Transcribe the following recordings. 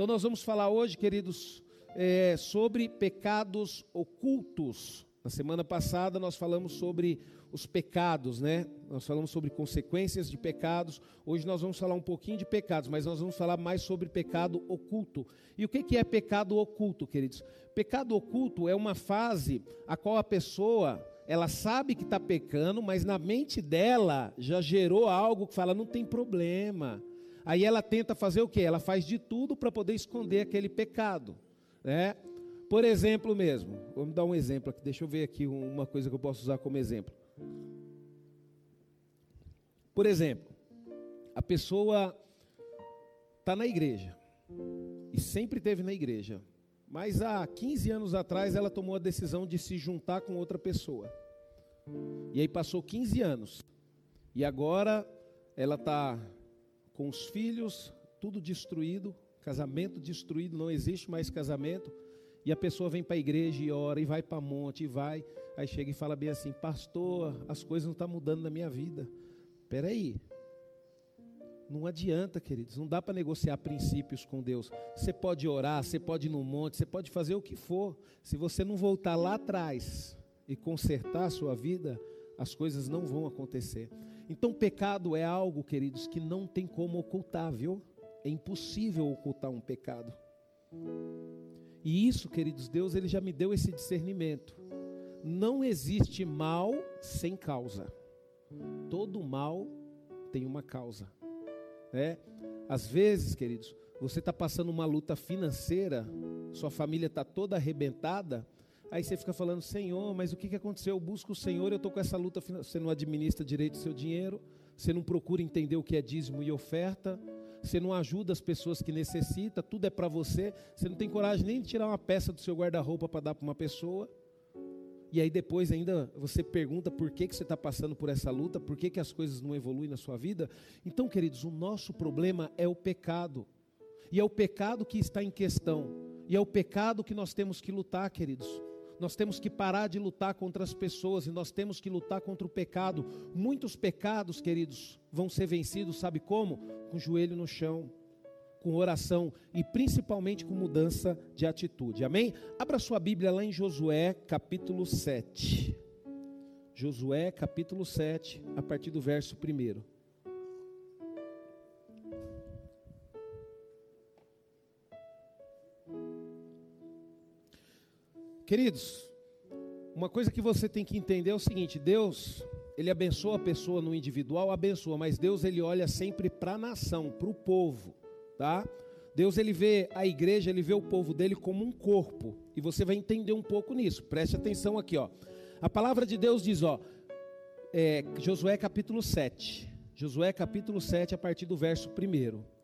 Então nós vamos falar hoje, queridos, é, sobre pecados ocultos. Na semana passada nós falamos sobre os pecados, né? Nós falamos sobre consequências de pecados. Hoje nós vamos falar um pouquinho de pecados, mas nós vamos falar mais sobre pecado oculto. E o que é pecado oculto, queridos? Pecado oculto é uma fase a qual a pessoa ela sabe que está pecando, mas na mente dela já gerou algo que fala não tem problema. Aí ela tenta fazer o quê? Ela faz de tudo para poder esconder aquele pecado, né? Por exemplo mesmo, vamos dar um exemplo aqui, deixa eu ver aqui uma coisa que eu posso usar como exemplo. Por exemplo, a pessoa está na igreja e sempre teve na igreja, mas há 15 anos atrás ela tomou a decisão de se juntar com outra pessoa. E aí passou 15 anos e agora ela está com os filhos, tudo destruído, casamento destruído, não existe mais casamento. E a pessoa vem para a igreja e ora, e vai para monte, e vai. Aí chega e fala bem assim: Pastor, as coisas não estão tá mudando na minha vida. Espera aí. Não adianta, queridos, não dá para negociar princípios com Deus. Você pode orar, você pode ir no monte, você pode fazer o que for. Se você não voltar lá atrás e consertar a sua vida, as coisas não vão acontecer. Então, pecado é algo, queridos, que não tem como ocultar, viu? É impossível ocultar um pecado. E isso, queridos, Deus ele já me deu esse discernimento. Não existe mal sem causa. Todo mal tem uma causa. Né? Às vezes, queridos, você está passando uma luta financeira, sua família está toda arrebentada, aí você fica falando, Senhor, mas o que, aconteceu? Eu busco o Senhor, eu estou com essa luta. Você não administra direito o seu dinheiro, você não procura entender o que é dízimo e oferta você não ajuda as pessoas que necessitam, tudo é para você, você não tem coragem nem de tirar uma peça do seu guarda-roupa para dar para uma pessoa. E aí depois ainda você pergunta por que, que você está passando por essa luta, por que, que as coisas não evoluem na sua vida. Então, queridos, o nosso problema é o pecado. E é o pecado que está em questão. E é o pecado que nós temos que lutar, queridos. Nós temos que parar de lutar contra as pessoas e nós temos que lutar contra o pecado. Muitos pecados, queridos, vão ser vencidos, sabe como? Com o joelho no chão, com oração e principalmente com mudança de atitude. Amém? Abra sua Bíblia lá em Josué, capítulo 7. Josué, capítulo 7, a partir do verso 1. Queridos, uma coisa que você tem que entender é o seguinte: Deus, ele abençoa a pessoa no individual, abençoa, mas Deus ele olha sempre para a nação, para o povo, tá? Deus ele vê a igreja, ele vê o povo dele como um corpo, e você vai entender um pouco nisso. Preste atenção aqui, ó. A palavra de Deus diz, ó, é, Josué capítulo 7. Josué capítulo 7, a partir do verso 1.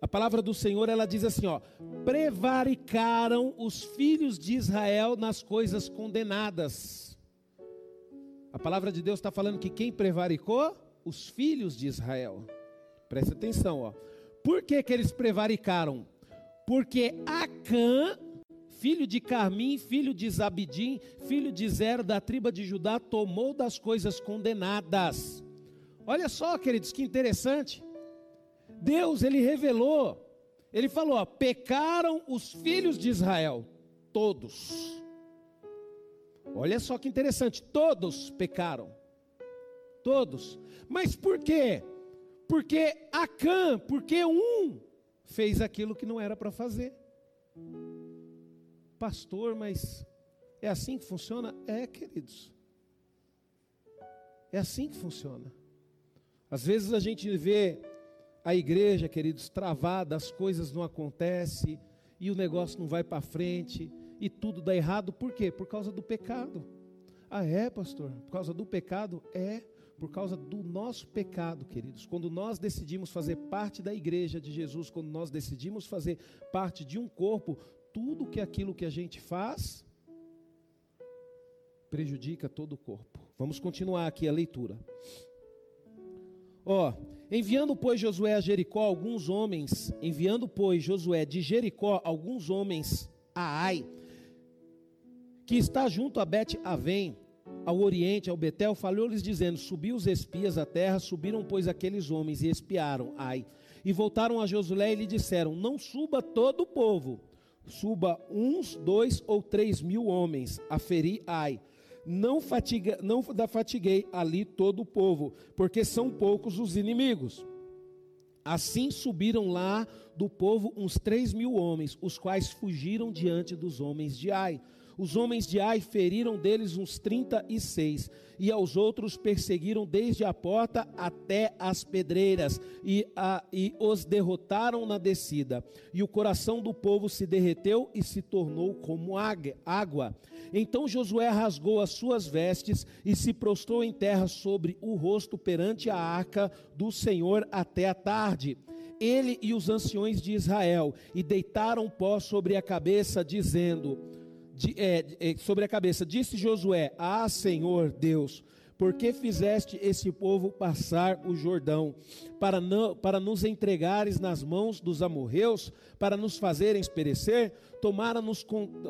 A palavra do Senhor, ela diz assim, ó: prevaricaram os filhos de Israel nas coisas condenadas. A palavra de Deus está falando que quem prevaricou? Os filhos de Israel. Presta atenção, ó. Por que, que eles prevaricaram? Porque Acã, filho de Carmim, filho de Zabidim, filho de Zero, da tribo de Judá, tomou das coisas condenadas. Olha só, queridos, que interessante. Deus, ele revelou, ele falou: ó, pecaram os filhos de Israel, todos. Olha só que interessante, todos pecaram. Todos. Mas por quê? Porque Acã, porque um fez aquilo que não era para fazer. Pastor, mas é assim que funciona? É, queridos. É assim que funciona. Às vezes a gente vê a igreja, queridos, travada, as coisas não acontecem e o negócio não vai para frente e tudo dá errado, por quê? Por causa do pecado. Ah, é, pastor? Por causa do pecado? É, por causa do nosso pecado, queridos. Quando nós decidimos fazer parte da igreja de Jesus, quando nós decidimos fazer parte de um corpo, tudo que aquilo que a gente faz prejudica todo o corpo. Vamos continuar aqui a leitura. Ó, enviando, pois, Josué a Jericó alguns homens, enviando, pois, Josué de Jericó alguns homens a Ai, que está junto a Bet Avém, ao oriente, ao Betel, falou-lhes dizendo: Subiu os espias à terra, subiram, pois, aqueles homens e espiaram Ai. E voltaram a Josué e lhe disseram: Não suba todo o povo, suba uns, dois ou três mil homens a ferir Ai. Não, fatiga, não da fatiguei ali todo o povo, porque são poucos os inimigos. Assim subiram lá do povo uns três mil homens, os quais fugiram diante dos homens de Ai. Os homens de Ai feriram deles uns trinta e seis, e aos outros perseguiram desde a porta até as pedreiras, e, a, e os derrotaram na descida. E o coração do povo se derreteu e se tornou como água. Então Josué rasgou as suas vestes e se prostrou em terra sobre o rosto perante a arca do Senhor até a tarde ele e os anciões de Israel, e deitaram pó sobre a cabeça, dizendo: de, é, é, sobre a cabeça. Disse Josué: Ah, Senhor Deus, por que fizeste esse povo passar o Jordão? Para, não, para nos entregares nas mãos dos amorreus, para nos fazerem perecer? Tomara nos,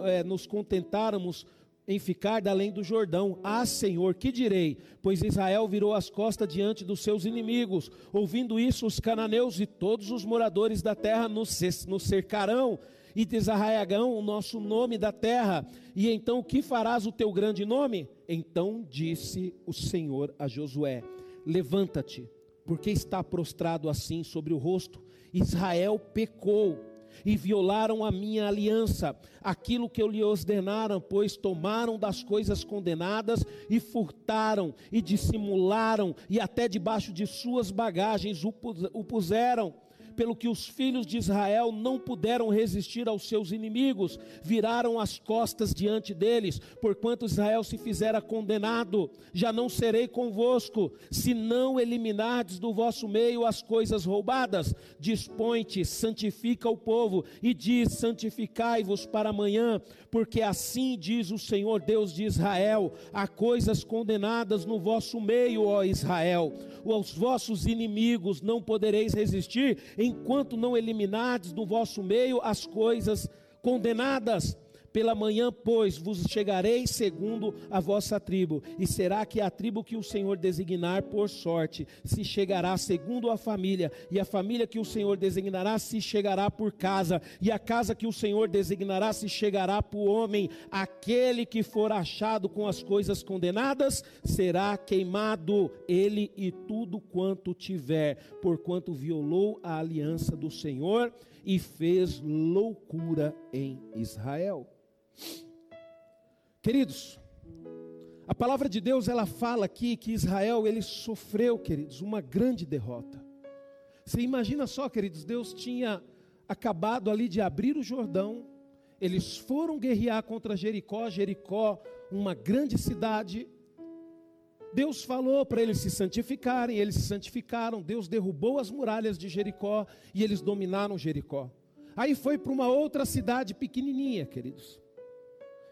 é, nos contentáramos em ficar além do Jordão. Ah, Senhor, que direi? Pois Israel virou as costas diante dos seus inimigos. Ouvindo isso, os cananeus e todos os moradores da terra nos cercarão e desarraigarão o nosso nome da terra. E então, que farás o teu grande nome? Então disse o Senhor a Josué: Levanta-te, porque está prostrado assim sobre o rosto. Israel pecou e violaram a minha aliança, aquilo que eu lhe ordenaram, pois tomaram das coisas condenadas e furtaram e dissimularam, e até debaixo de suas bagagens o puseram pelo que os filhos de Israel não puderam resistir aos seus inimigos, viraram as costas diante deles, porquanto Israel se fizera condenado. Já não serei convosco, se não eliminardes do vosso meio as coisas roubadas. Dispõe-te, santifica o povo, e diz: santificai-vos para amanhã, porque assim diz o Senhor Deus de Israel: há coisas condenadas no vosso meio, ó Israel. Os vossos inimigos não podereis resistir enquanto não eliminardes do vosso meio as coisas condenadas. Pela manhã, pois, vos chegarei segundo a vossa tribo, e será que a tribo que o Senhor designar por sorte se chegará segundo a família, e a família que o Senhor designará se chegará por casa, e a casa que o Senhor designará se chegará por homem. Aquele que for achado com as coisas condenadas será queimado, ele e tudo quanto tiver, porquanto violou a aliança do Senhor e fez loucura em Israel. Queridos, a palavra de Deus ela fala aqui que Israel ele sofreu, queridos, uma grande derrota. Você imagina só, queridos, Deus tinha acabado ali de abrir o Jordão, eles foram guerrear contra Jericó, Jericó, uma grande cidade. Deus falou para eles se santificarem, eles se santificaram. Deus derrubou as muralhas de Jericó e eles dominaram Jericó. Aí foi para uma outra cidade pequenininha, queridos.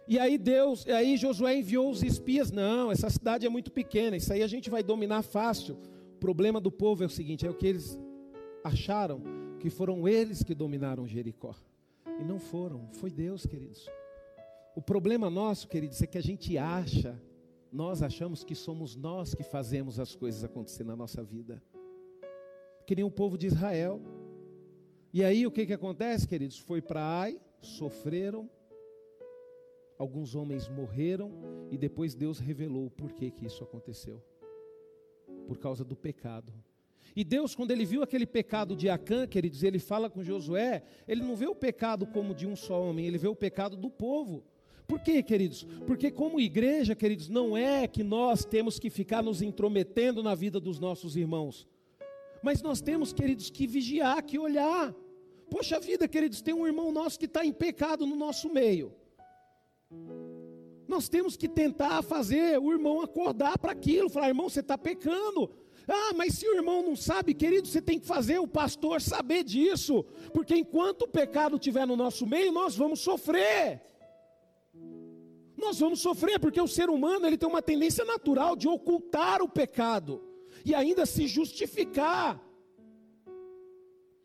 E aí Deus, aí Josué enviou os espias, não, essa cidade é muito pequena, isso aí a gente vai dominar fácil. O problema do povo é o seguinte, é o que eles acharam que foram eles que dominaram Jericó. E não foram, foi Deus, queridos. O problema nosso, queridos, é que a gente acha, nós achamos que somos nós que fazemos as coisas acontecer na nossa vida. Que nem o povo de Israel. E aí o que, que acontece, queridos? Foi para Ai, sofreram, alguns homens morreram e depois Deus revelou o porquê que isso aconteceu. Por causa do pecado. E Deus, quando ele viu aquele pecado de Acã, queridos, ele fala com Josué, ele não vê o pecado como de um só homem, ele vê o pecado do povo. Por quê, queridos? Porque como igreja, queridos, não é que nós temos que ficar nos intrometendo na vida dos nossos irmãos. Mas nós temos, queridos, que vigiar, que olhar. Poxa vida, queridos, tem um irmão nosso que está em pecado no nosso meio. Nós temos que tentar fazer o irmão acordar para aquilo, falar, irmão, você está pecando. Ah, mas se o irmão não sabe, querido, você tem que fazer o pastor saber disso, porque enquanto o pecado estiver no nosso meio, nós vamos sofrer. Nós vamos sofrer, porque o ser humano ele tem uma tendência natural de ocultar o pecado e ainda se justificar.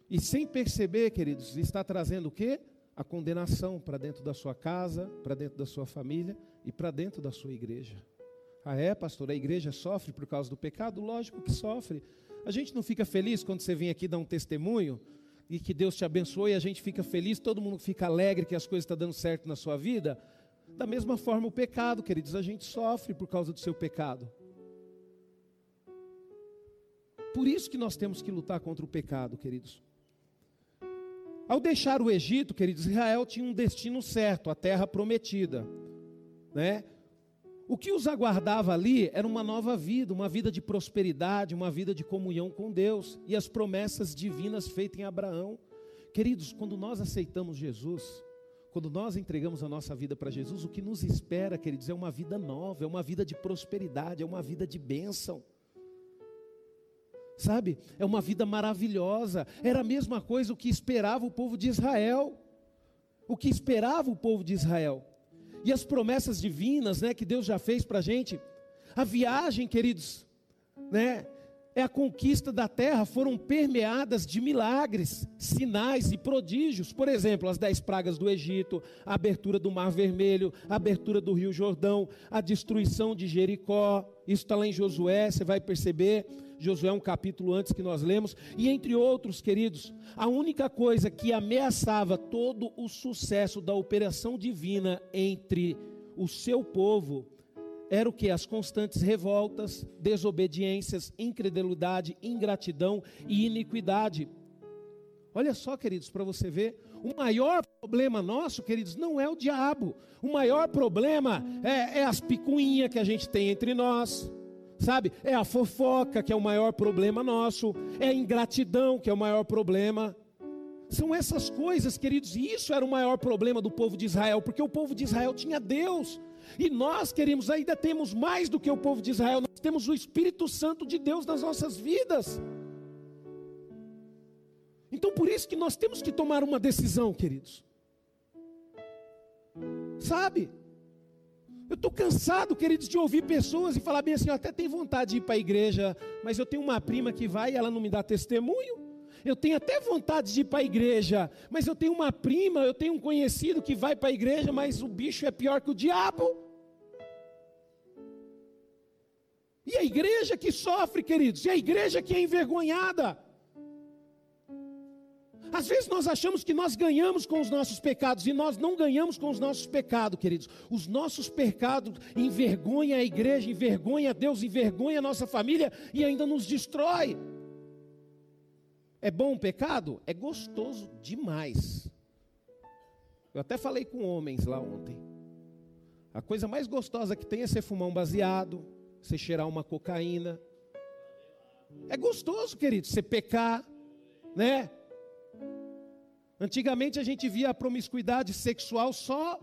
E sem perceber, queridos, está trazendo o quê? A condenação para dentro da sua casa, para dentro da sua família e para dentro da sua igreja. Ah, é, pastor, a igreja sofre por causa do pecado? Lógico que sofre. A gente não fica feliz quando você vem aqui dar um testemunho e que Deus te abençoe a gente fica feliz, todo mundo fica alegre que as coisas estão dando certo na sua vida? Da mesma forma, o pecado, queridos, a gente sofre por causa do seu pecado. Por isso que nós temos que lutar contra o pecado, queridos. Ao deixar o Egito, queridos, Israel tinha um destino certo, a terra prometida, né? O que os aguardava ali era uma nova vida, uma vida de prosperidade, uma vida de comunhão com Deus e as promessas divinas feitas em Abraão. Queridos, quando nós aceitamos Jesus, quando nós entregamos a nossa vida para Jesus, o que nos espera, queridos, é uma vida nova, é uma vida de prosperidade, é uma vida de bênção. Sabe? É uma vida maravilhosa. Era a mesma coisa o que esperava o povo de Israel. O que esperava o povo de Israel e as promessas divinas, né, que Deus já fez para a gente. A viagem, queridos, né, é a conquista da terra, foram permeadas de milagres, sinais e prodígios. Por exemplo, as dez pragas do Egito, a abertura do Mar Vermelho, a abertura do Rio Jordão, a destruição de Jericó. Isso está lá em Josué, você vai perceber. Josué, um capítulo antes que nós lemos, e entre outros, queridos, a única coisa que ameaçava todo o sucesso da operação divina entre o seu povo era o que? As constantes revoltas, desobediências, incredulidade, ingratidão e iniquidade. Olha só, queridos, para você ver, o maior problema nosso, queridos, não é o diabo. O maior problema é, é as picuinhas que a gente tem entre nós sabe? É a fofoca que é o maior problema nosso, é a ingratidão que é o maior problema. São essas coisas, queridos, e isso era o maior problema do povo de Israel, porque o povo de Israel tinha Deus, e nós queremos, ainda temos mais do que o povo de Israel, nós temos o Espírito Santo de Deus nas nossas vidas. Então por isso que nós temos que tomar uma decisão, queridos. Sabe? Eu estou cansado, queridos, de ouvir pessoas e falar bem assim: eu até tenho vontade de ir para a igreja, mas eu tenho uma prima que vai e ela não me dá testemunho. Eu tenho até vontade de ir para a igreja, mas eu tenho uma prima, eu tenho um conhecido que vai para a igreja, mas o bicho é pior que o diabo. E a igreja que sofre, queridos, e a igreja que é envergonhada. Às vezes nós achamos que nós ganhamos com os nossos pecados e nós não ganhamos com os nossos pecados, queridos. Os nossos pecados envergonham a igreja, envergonham a Deus, envergonham a nossa família e ainda nos destrói. É bom o pecado? É gostoso demais. Eu até falei com homens lá ontem. A coisa mais gostosa que tem é você fumar um baseado, você cheirar uma cocaína. É gostoso, querido, você pecar, né? Antigamente a gente via a promiscuidade sexual só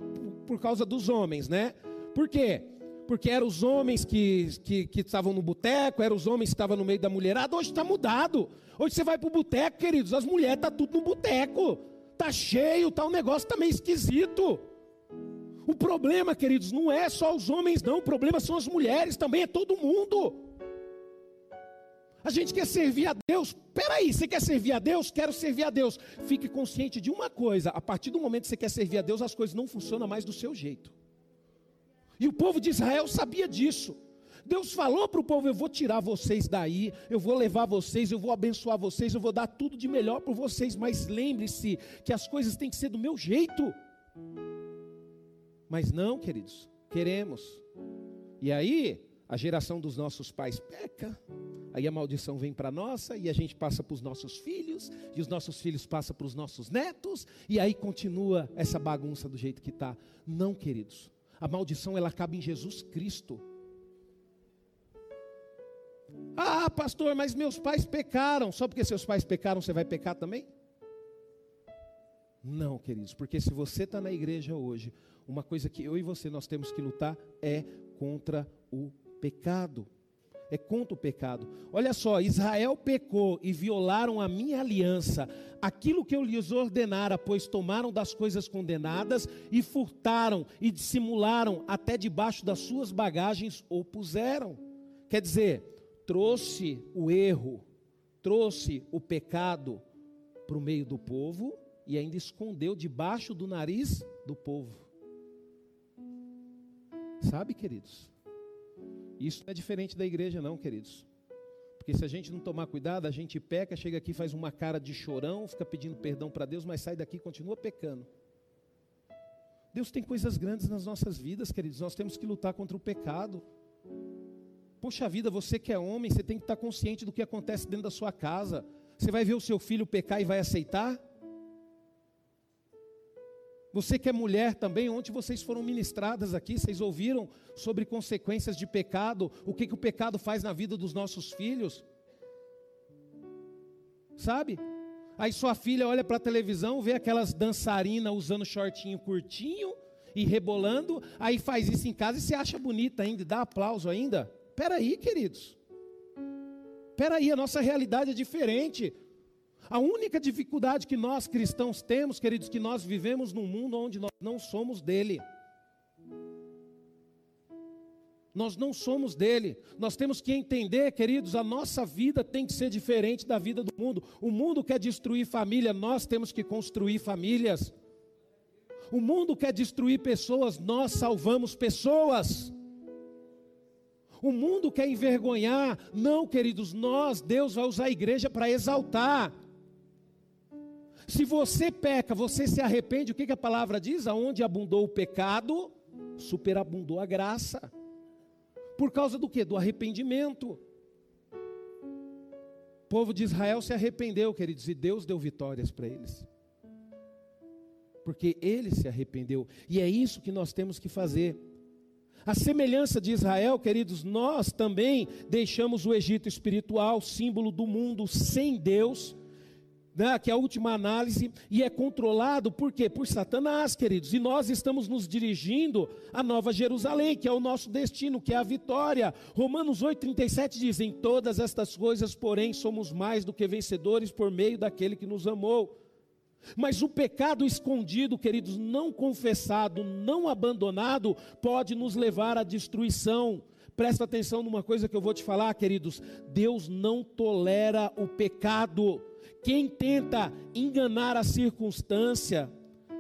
por causa dos homens, né? Por quê? Porque eram os homens que, que, que estavam no boteco, eram os homens que estavam no meio da mulherada. Hoje está mudado. Hoje você vai para o boteco, queridos, as mulheres estão tá tudo no boteco. Está cheio, tá, o negócio está meio esquisito. O problema, queridos, não é só os homens, não. O problema são as mulheres, também é todo mundo. A gente quer servir a Deus. Peraí, você quer servir a Deus? Quero servir a Deus. Fique consciente de uma coisa: a partir do momento que você quer servir a Deus, as coisas não funcionam mais do seu jeito. E o povo de Israel sabia disso. Deus falou para o povo: Eu vou tirar vocês daí, eu vou levar vocês, eu vou abençoar vocês, eu vou dar tudo de melhor para vocês. Mas lembre-se que as coisas têm que ser do meu jeito. Mas não, queridos, queremos. E aí, a geração dos nossos pais peca, aí a maldição vem para nossa, e a gente passa para os nossos filhos, e os nossos filhos passam para os nossos netos, e aí continua essa bagunça do jeito que está. Não, queridos, a maldição ela acaba em Jesus Cristo. Ah, pastor, mas meus pais pecaram. Só porque seus pais pecaram, você vai pecar também? Não, queridos, porque se você está na igreja hoje, uma coisa que eu e você nós temos que lutar é contra o pecado. É contra o pecado. Olha só, Israel pecou e violaram a minha aliança, aquilo que eu lhes ordenara, pois tomaram das coisas condenadas e furtaram e dissimularam até debaixo das suas bagagens ou puseram. Quer dizer, trouxe o erro, trouxe o pecado para o meio do povo e ainda escondeu debaixo do nariz do povo. Sabe, queridos? Isso não é diferente da igreja, não, queridos. Porque se a gente não tomar cuidado, a gente peca, chega aqui, faz uma cara de chorão, fica pedindo perdão para Deus, mas sai daqui e continua pecando. Deus tem coisas grandes nas nossas vidas, queridos. Nós temos que lutar contra o pecado. Poxa vida, você que é homem, você tem que estar consciente do que acontece dentro da sua casa. Você vai ver o seu filho pecar e vai aceitar? Você que é mulher também, ontem vocês foram ministradas aqui, vocês ouviram sobre consequências de pecado, o que, que o pecado faz na vida dos nossos filhos? Sabe? Aí sua filha olha para a televisão, vê aquelas dançarinas usando shortinho curtinho e rebolando, aí faz isso em casa e se acha bonita ainda, dá aplauso ainda. Peraí, queridos. Peraí, a nossa realidade é diferente. A única dificuldade que nós cristãos temos, queridos, que nós vivemos num mundo onde nós não somos dele. Nós não somos dele. Nós temos que entender, queridos, a nossa vida tem que ser diferente da vida do mundo. O mundo quer destruir família, nós temos que construir famílias. O mundo quer destruir pessoas, nós salvamos pessoas. O mundo quer envergonhar, não, queridos, nós, Deus vai usar a igreja para exaltar. Se você peca, você se arrepende, o que, que a palavra diz? Aonde abundou o pecado, superabundou a graça. Por causa do que? Do arrependimento. O povo de Israel se arrependeu, queridos, e Deus deu vitórias para eles. Porque ele se arrependeu. E é isso que nós temos que fazer. A semelhança de Israel, queridos, nós também deixamos o Egito espiritual, símbolo do mundo sem Deus, né, que é a última análise, e é controlado por quê? Por Satanás, queridos. E nós estamos nos dirigindo à Nova Jerusalém, que é o nosso destino, que é a vitória. Romanos 8,37 diz: Em todas estas coisas, porém, somos mais do que vencedores por meio daquele que nos amou. Mas o pecado escondido, queridos, não confessado, não abandonado, pode nos levar à destruição. Presta atenção numa coisa que eu vou te falar, queridos: Deus não tolera o pecado. Quem tenta enganar a circunstância,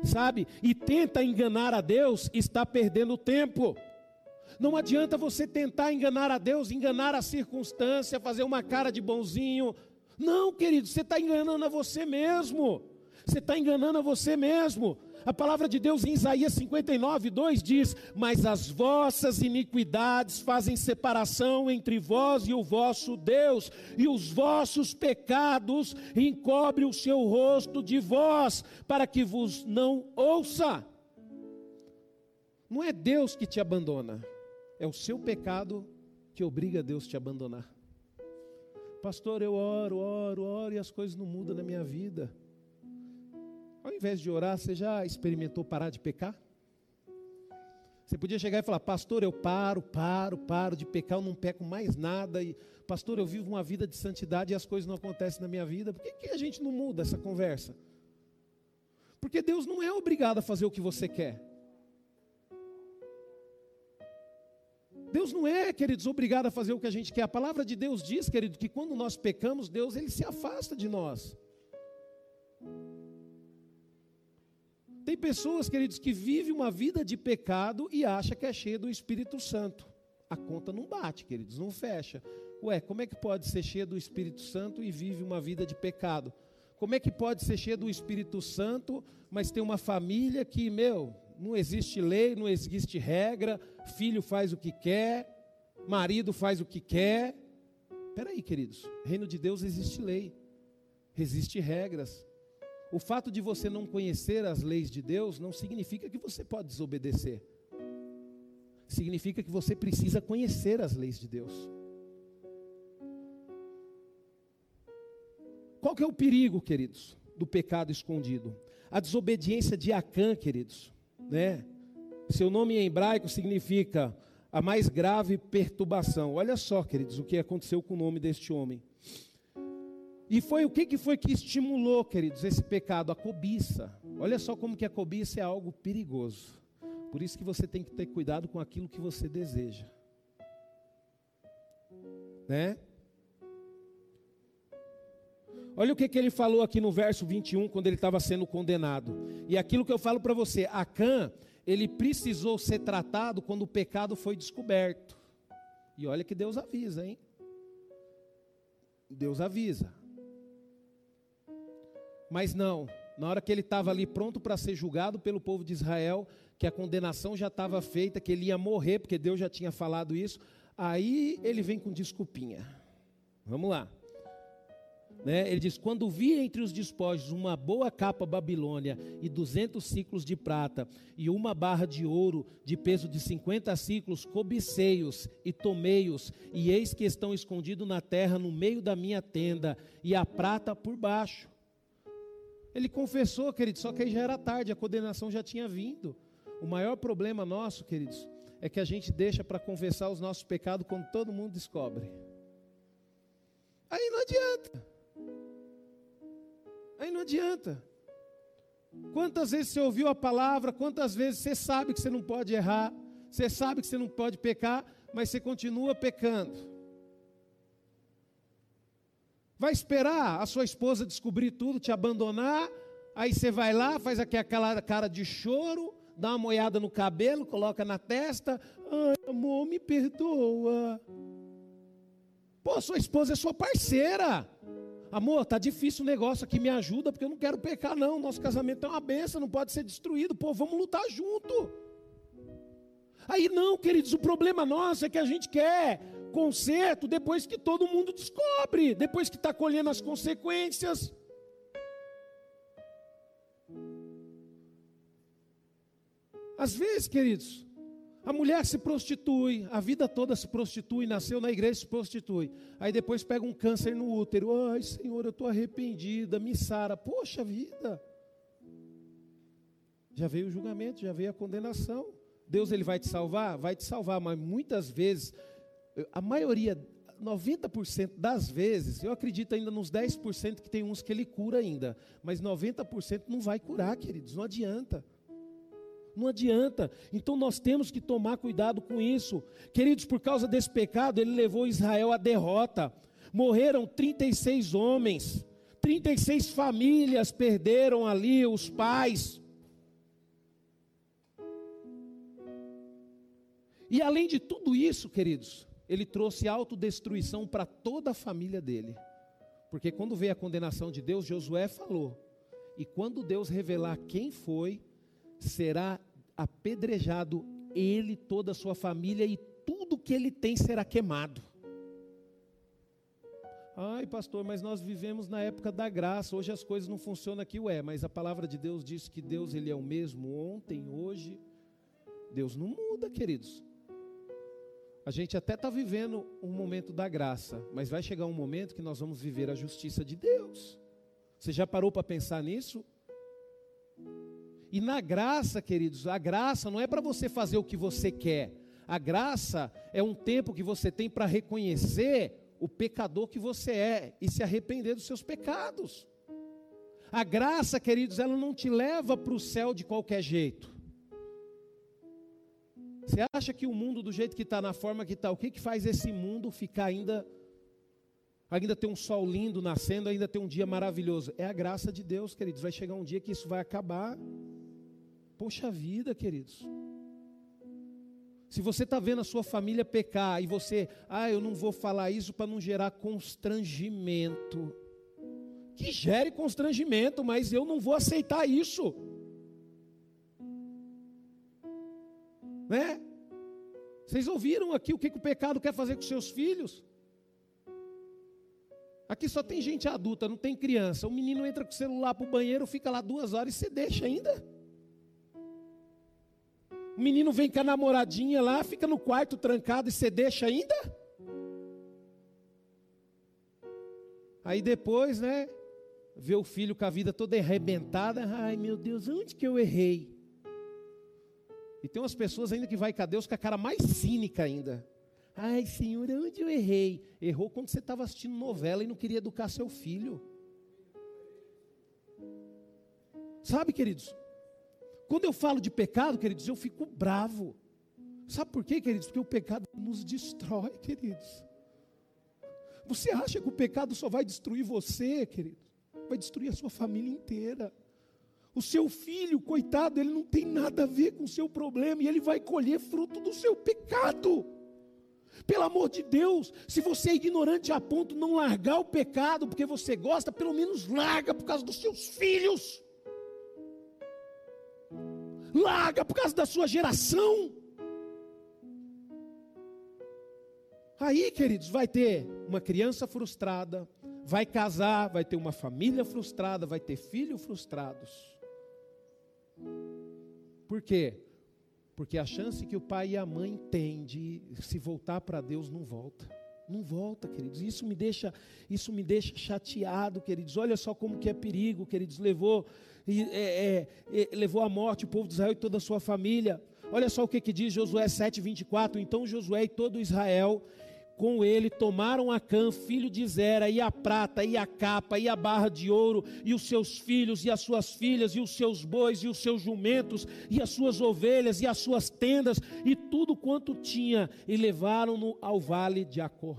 sabe, e tenta enganar a Deus, está perdendo tempo. Não adianta você tentar enganar a Deus, enganar a circunstância, fazer uma cara de bonzinho. Não, querido, você está enganando a você mesmo. Você está enganando a você mesmo. A palavra de Deus em Isaías 59, 2 diz: Mas as vossas iniquidades fazem separação entre vós e o vosso Deus, e os vossos pecados encobrem o seu rosto de vós, para que vos não ouça. Não é Deus que te abandona, é o seu pecado que obriga Deus a te abandonar. Pastor, eu oro, oro, oro e as coisas não mudam na minha vida. Ao invés de orar, você já experimentou parar de pecar? Você podia chegar e falar, pastor, eu paro, paro, paro de pecar, eu não peco mais nada. E, pastor, eu vivo uma vida de santidade e as coisas não acontecem na minha vida. Por que, que a gente não muda essa conversa? Porque Deus não é obrigado a fazer o que você quer. Deus não é, queridos, obrigado a fazer o que a gente quer. A palavra de Deus diz, querido, que quando nós pecamos, Deus ele se afasta de nós. Tem pessoas, queridos, que vivem uma vida de pecado e acha que é cheia do Espírito Santo. A conta não bate, queridos, não fecha. Ué, como é que pode ser cheia do Espírito Santo e vive uma vida de pecado? Como é que pode ser cheia do Espírito Santo, mas tem uma família que, meu, não existe lei, não existe regra, filho faz o que quer, marido faz o que quer. Peraí, queridos, reino de Deus existe lei, existe regras. O fato de você não conhecer as leis de Deus não significa que você pode desobedecer. Significa que você precisa conhecer as leis de Deus. Qual que é o perigo, queridos, do pecado escondido? A desobediência de Acã, queridos, né? Seu nome em hebraico significa a mais grave perturbação. Olha só, queridos, o que aconteceu com o nome deste homem. E foi o que, que foi que estimulou, queridos, esse pecado? A cobiça. Olha só como que a cobiça é algo perigoso. Por isso que você tem que ter cuidado com aquilo que você deseja. Né? Olha o que, que ele falou aqui no verso 21, quando ele estava sendo condenado. E aquilo que eu falo para você, Acã, ele precisou ser tratado quando o pecado foi descoberto. E olha que Deus avisa, hein? Deus avisa. Mas não, na hora que ele estava ali pronto para ser julgado pelo povo de Israel, que a condenação já estava feita, que ele ia morrer, porque Deus já tinha falado isso, aí ele vem com desculpinha. Vamos lá. Né? Ele diz: Quando vi entre os despojos uma boa capa babilônia e duzentos ciclos de prata e uma barra de ouro de peso de cinquenta ciclos, cobicei-os e tomei-os, e eis que estão escondidos na terra no meio da minha tenda, e a prata por baixo. Ele confessou, querido, só que aí já era tarde, a condenação já tinha vindo. O maior problema nosso, queridos, é que a gente deixa para confessar os nossos pecados quando todo mundo descobre. Aí não adianta. Aí não adianta. Quantas vezes você ouviu a palavra, quantas vezes você sabe que você não pode errar, você sabe que você não pode pecar, mas você continua pecando. Vai esperar a sua esposa descobrir tudo, te abandonar, aí você vai lá, faz aquela cara de choro, dá uma moiada no cabelo, coloca na testa, ai amor, me perdoa. Pô, sua esposa é sua parceira. Amor, tá difícil o negócio aqui, me ajuda, porque eu não quero pecar, não. Nosso casamento é uma benção, não pode ser destruído. Pô, vamos lutar junto. Aí não, queridos, o problema nosso é que a gente quer conserto depois que todo mundo descobre, depois que está colhendo as consequências. Às vezes, queridos, a mulher se prostitui, a vida toda se prostitui, nasceu na igreja se prostitui. Aí depois pega um câncer no útero. Ai, Senhor, eu estou arrependida, me sara. Poxa vida. Já veio o julgamento, já veio a condenação. Deus ele vai te salvar? Vai te salvar, mas muitas vezes, a maioria, 90% das vezes, eu acredito ainda nos 10% que tem uns que ele cura ainda, mas 90% não vai curar, queridos, não adianta. Não adianta. Então nós temos que tomar cuidado com isso. Queridos, por causa desse pecado, ele levou Israel à derrota. Morreram 36 homens, 36 famílias perderam ali os pais. E além de tudo isso, queridos, ele trouxe autodestruição para toda a família dele. Porque quando veio a condenação de Deus, Josué falou: E quando Deus revelar quem foi, será apedrejado ele, toda a sua família e tudo que ele tem será queimado. Ai, pastor, mas nós vivemos na época da graça. Hoje as coisas não funcionam aqui, ué, mas a palavra de Deus diz que Deus ele é o mesmo ontem, hoje. Deus não muda, queridos. A gente até está vivendo um momento da graça, mas vai chegar um momento que nós vamos viver a justiça de Deus. Você já parou para pensar nisso? E na graça, queridos, a graça não é para você fazer o que você quer. A graça é um tempo que você tem para reconhecer o pecador que você é e se arrepender dos seus pecados. A graça, queridos, ela não te leva para o céu de qualquer jeito. Você acha que o mundo do jeito que está, na forma que está, o que, que faz esse mundo ficar ainda, ainda ter um sol lindo nascendo, ainda ter um dia maravilhoso? É a graça de Deus, queridos. Vai chegar um dia que isso vai acabar. Poxa vida, queridos. Se você está vendo a sua família pecar e você, ah, eu não vou falar isso para não gerar constrangimento. Que gere constrangimento, mas eu não vou aceitar isso. Né? Vocês ouviram aqui o que, que o pecado quer fazer com seus filhos? Aqui só tem gente adulta, não tem criança. O menino entra com o celular para o banheiro, fica lá duas horas e você deixa ainda. O menino vem com a namoradinha lá, fica no quarto trancado e você deixa ainda? Aí depois, né? Vê o filho com a vida toda arrebentada. Ai meu Deus, onde que eu errei? E tem umas pessoas ainda que vai com Deus com a cara mais cínica ainda. Ai Senhor, onde eu errei? Errou quando você estava assistindo novela e não queria educar seu filho. Sabe, queridos? Quando eu falo de pecado, queridos, eu fico bravo. Sabe por quê, queridos? Porque o pecado nos destrói, queridos. Você acha que o pecado só vai destruir você, querido? Vai destruir a sua família inteira. O seu filho, coitado, ele não tem nada a ver com o seu problema e ele vai colher fruto do seu pecado. Pelo amor de Deus, se você é ignorante a ponto de não largar o pecado porque você gosta, pelo menos larga por causa dos seus filhos. Larga por causa da sua geração. Aí, queridos, vai ter uma criança frustrada, vai casar, vai ter uma família frustrada, vai ter filhos frustrados. Por quê? Porque a chance que o pai e a mãe têm de se voltar para Deus não volta. Não volta, queridos. Isso me deixa, isso me deixa chateado, queridos. Olha só como que é perigo, queridos. Levou, é, é, é, levou à morte o povo de Israel e toda a sua família. Olha só o que, que diz Josué 7,24. Então Josué e todo Israel com ele tomaram Acã, filho de Zera, e a prata, e a capa, e a barra de ouro, e os seus filhos, e as suas filhas, e os seus bois, e os seus jumentos, e as suas ovelhas, e as suas tendas, e tudo quanto tinha, e levaram-no ao vale de Acor.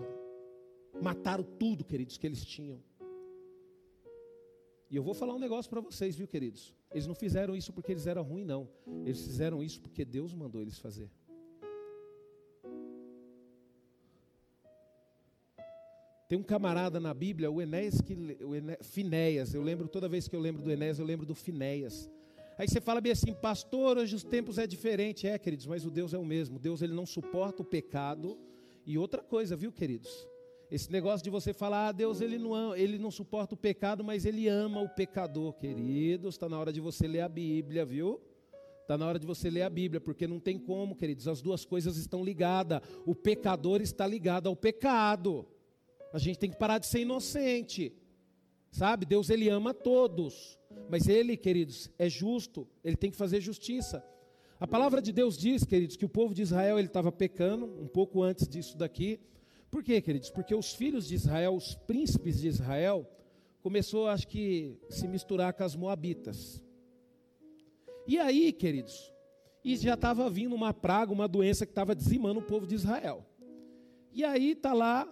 Mataram tudo, queridos, que eles tinham. E eu vou falar um negócio para vocês, viu, queridos? Eles não fizeram isso porque eles eram ruins, não. Eles fizeram isso porque Deus mandou eles fazer. Tem um camarada na Bíblia, o Enéas, que, o Ené, Finéias, eu lembro, toda vez que eu lembro do Enéas, eu lembro do Finéias. Aí você fala bem assim, pastor, hoje os tempos é diferente. É, queridos, mas o Deus é o mesmo. Deus ele não suporta o pecado. E outra coisa, viu, queridos? Esse negócio de você falar, ah, Deus ele não, ele não suporta o pecado, mas ele ama o pecador, queridos. Está na hora de você ler a Bíblia, viu? Está na hora de você ler a Bíblia, porque não tem como, queridos, as duas coisas estão ligadas. O pecador está ligado ao pecado. A gente tem que parar de ser inocente. Sabe? Deus ele ama todos, mas ele, queridos, é justo, ele tem que fazer justiça. A palavra de Deus diz, queridos, que o povo de Israel ele estava pecando um pouco antes disso daqui. Por quê, queridos? Porque os filhos de Israel, os príncipes de Israel, começou, acho que, se misturar com as moabitas. E aí, queridos, e já estava vindo uma praga, uma doença que estava dizimando o povo de Israel. E aí está lá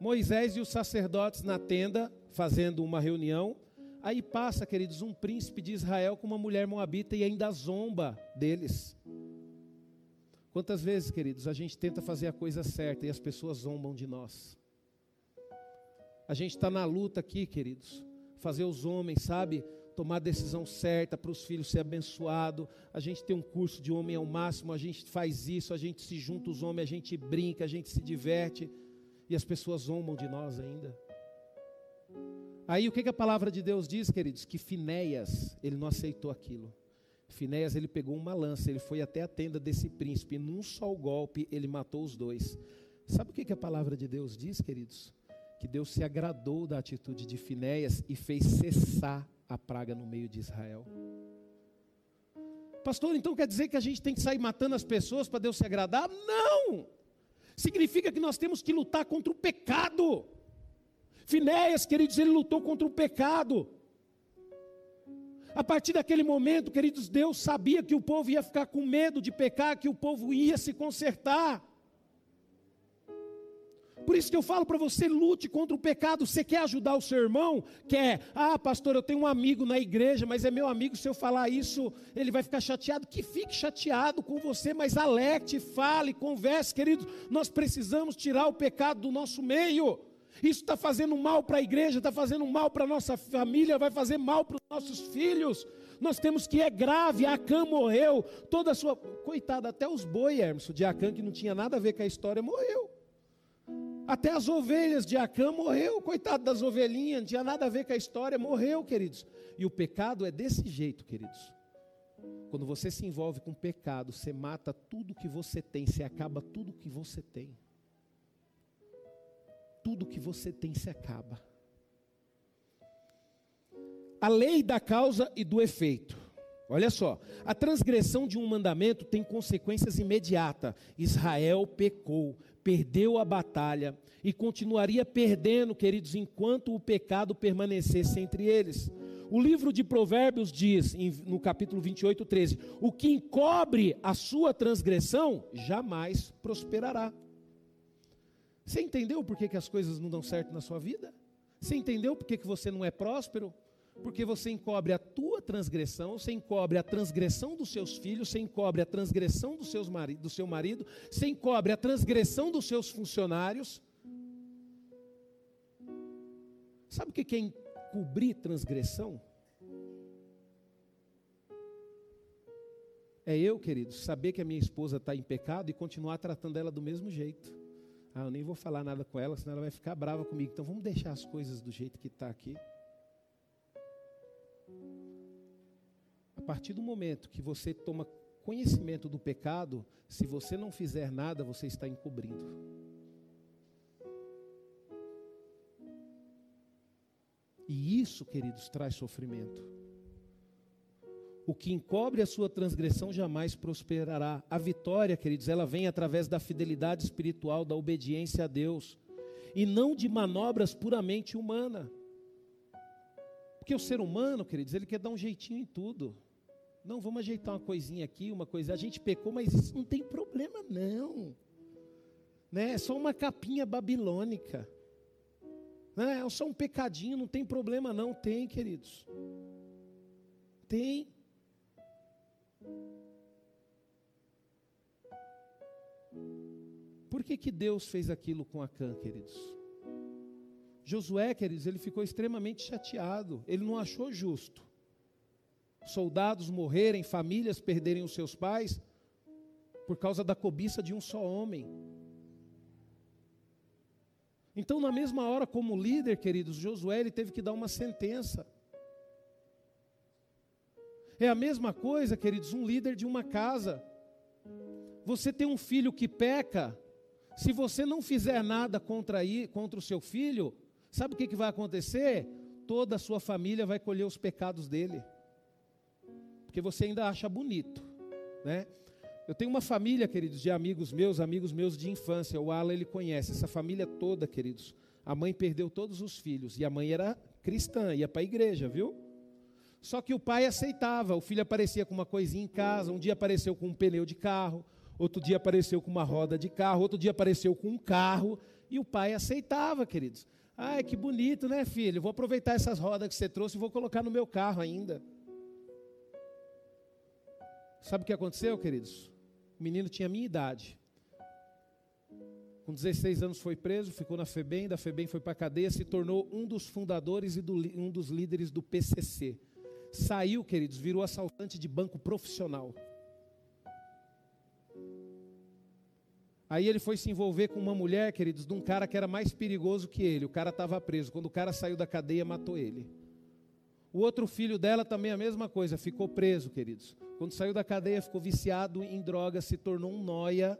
Moisés e os sacerdotes na tenda, fazendo uma reunião. Aí passa, queridos, um príncipe de Israel com uma mulher moabita e ainda zomba deles. Quantas vezes, queridos, a gente tenta fazer a coisa certa e as pessoas zombam de nós? A gente está na luta aqui, queridos, fazer os homens, sabe, tomar a decisão certa para os filhos ser abençoados. A gente tem um curso de homem ao máximo, a gente faz isso, a gente se junta os homens, a gente brinca, a gente se diverte e as pessoas zombam de nós ainda. Aí o que, que a palavra de Deus diz, queridos? Que Finéias, ele não aceitou aquilo. Finéias, ele pegou uma lança, ele foi até a tenda desse príncipe, e num só golpe ele matou os dois. Sabe o que, que a palavra de Deus diz, queridos? Que Deus se agradou da atitude de Finéias e fez cessar a praga no meio de Israel. Pastor, então quer dizer que a gente tem que sair matando as pessoas para Deus se agradar? Não! Significa que nós temos que lutar contra o pecado. Finéias, queridos, ele lutou contra o pecado. A partir daquele momento, queridos, Deus sabia que o povo ia ficar com medo de pecar, que o povo ia se consertar. Por isso que eu falo para você, lute contra o pecado. Você quer ajudar o seu irmão? Quer? Ah, pastor, eu tenho um amigo na igreja, mas é meu amigo. Se eu falar isso, ele vai ficar chateado. Que fique chateado com você, mas alerte, fale, converse, querido. Nós precisamos tirar o pecado do nosso meio. Isso está fazendo mal para a igreja, está fazendo mal para a nossa família, vai fazer mal para os nossos filhos. Nós temos que é grave, Acã morreu, toda a sua. Coitado, até os boi, Hermes, de Acã, que não tinha nada a ver com a história, morreu. Até as ovelhas de Acã morreu, coitado das ovelhinhas, não tinha nada a ver com a história, morreu, queridos. E o pecado é desse jeito, queridos. Quando você se envolve com pecado, você mata tudo que você tem, você acaba tudo que você tem. Tudo que você tem se acaba. A lei da causa e do efeito. Olha só, a transgressão de um mandamento tem consequências imediatas. Israel pecou, perdeu a batalha e continuaria perdendo, queridos, enquanto o pecado permanecesse entre eles. O livro de Provérbios diz, no capítulo 28, 13: O que encobre a sua transgressão jamais prosperará. Você entendeu por que, que as coisas não dão certo na sua vida? Você entendeu por que, que você não é próspero? Porque você encobre a tua transgressão, você encobre a transgressão dos seus filhos, você encobre a transgressão dos seus mari do seu marido, você encobre a transgressão dos seus funcionários. Sabe o que é encobrir transgressão? É eu, queridos, saber que a minha esposa está em pecado e continuar tratando ela do mesmo jeito. Ah, eu nem vou falar nada com ela, senão ela vai ficar brava comigo. Então vamos deixar as coisas do jeito que está aqui. Partir do momento que você toma conhecimento do pecado, se você não fizer nada, você está encobrindo. E isso, queridos, traz sofrimento. O que encobre a sua transgressão jamais prosperará. A vitória, queridos, ela vem através da fidelidade espiritual, da obediência a Deus, e não de manobras puramente humanas. Porque o ser humano, queridos, ele quer dar um jeitinho em tudo. Não, vamos ajeitar uma coisinha aqui, uma coisa. A gente pecou, mas isso não tem problema, não. Né? É só uma capinha babilônica. Né? É só um pecadinho, não tem problema, não. Tem, queridos. Tem. Por que, que Deus fez aquilo com Acã, queridos? Josué, queridos, ele ficou extremamente chateado. Ele não achou justo. Soldados morrerem, famílias perderem os seus pais, por causa da cobiça de um só homem. Então, na mesma hora, como líder, queridos, Josué ele teve que dar uma sentença. É a mesma coisa, queridos, um líder de uma casa. Você tem um filho que peca, se você não fizer nada contra, contra o seu filho, sabe o que, que vai acontecer? Toda a sua família vai colher os pecados dele. Porque você ainda acha bonito, né? Eu tenho uma família, queridos, de amigos meus, amigos meus de infância. O Alan, ele conhece essa família toda, queridos. A mãe perdeu todos os filhos e a mãe era cristã, ia para a igreja, viu? Só que o pai aceitava. O filho aparecia com uma coisinha em casa, um dia apareceu com um pneu de carro, outro dia apareceu com uma roda de carro, outro dia apareceu com um carro, e o pai aceitava, queridos. Ai, que bonito, né, filho? Vou aproveitar essas rodas que você trouxe e vou colocar no meu carro ainda. Sabe o que aconteceu, queridos? O menino tinha minha idade. Com 16 anos foi preso, ficou na FEBEM, da FEBEM foi para a cadeia, se tornou um dos fundadores e do, um dos líderes do PCC. Saiu, queridos, virou assaltante de banco profissional. Aí ele foi se envolver com uma mulher, queridos, de um cara que era mais perigoso que ele. O cara estava preso. Quando o cara saiu da cadeia, matou ele. O outro filho dela também a mesma coisa, ficou preso, queridos. Quando saiu da cadeia, ficou viciado em drogas, se tornou um noia.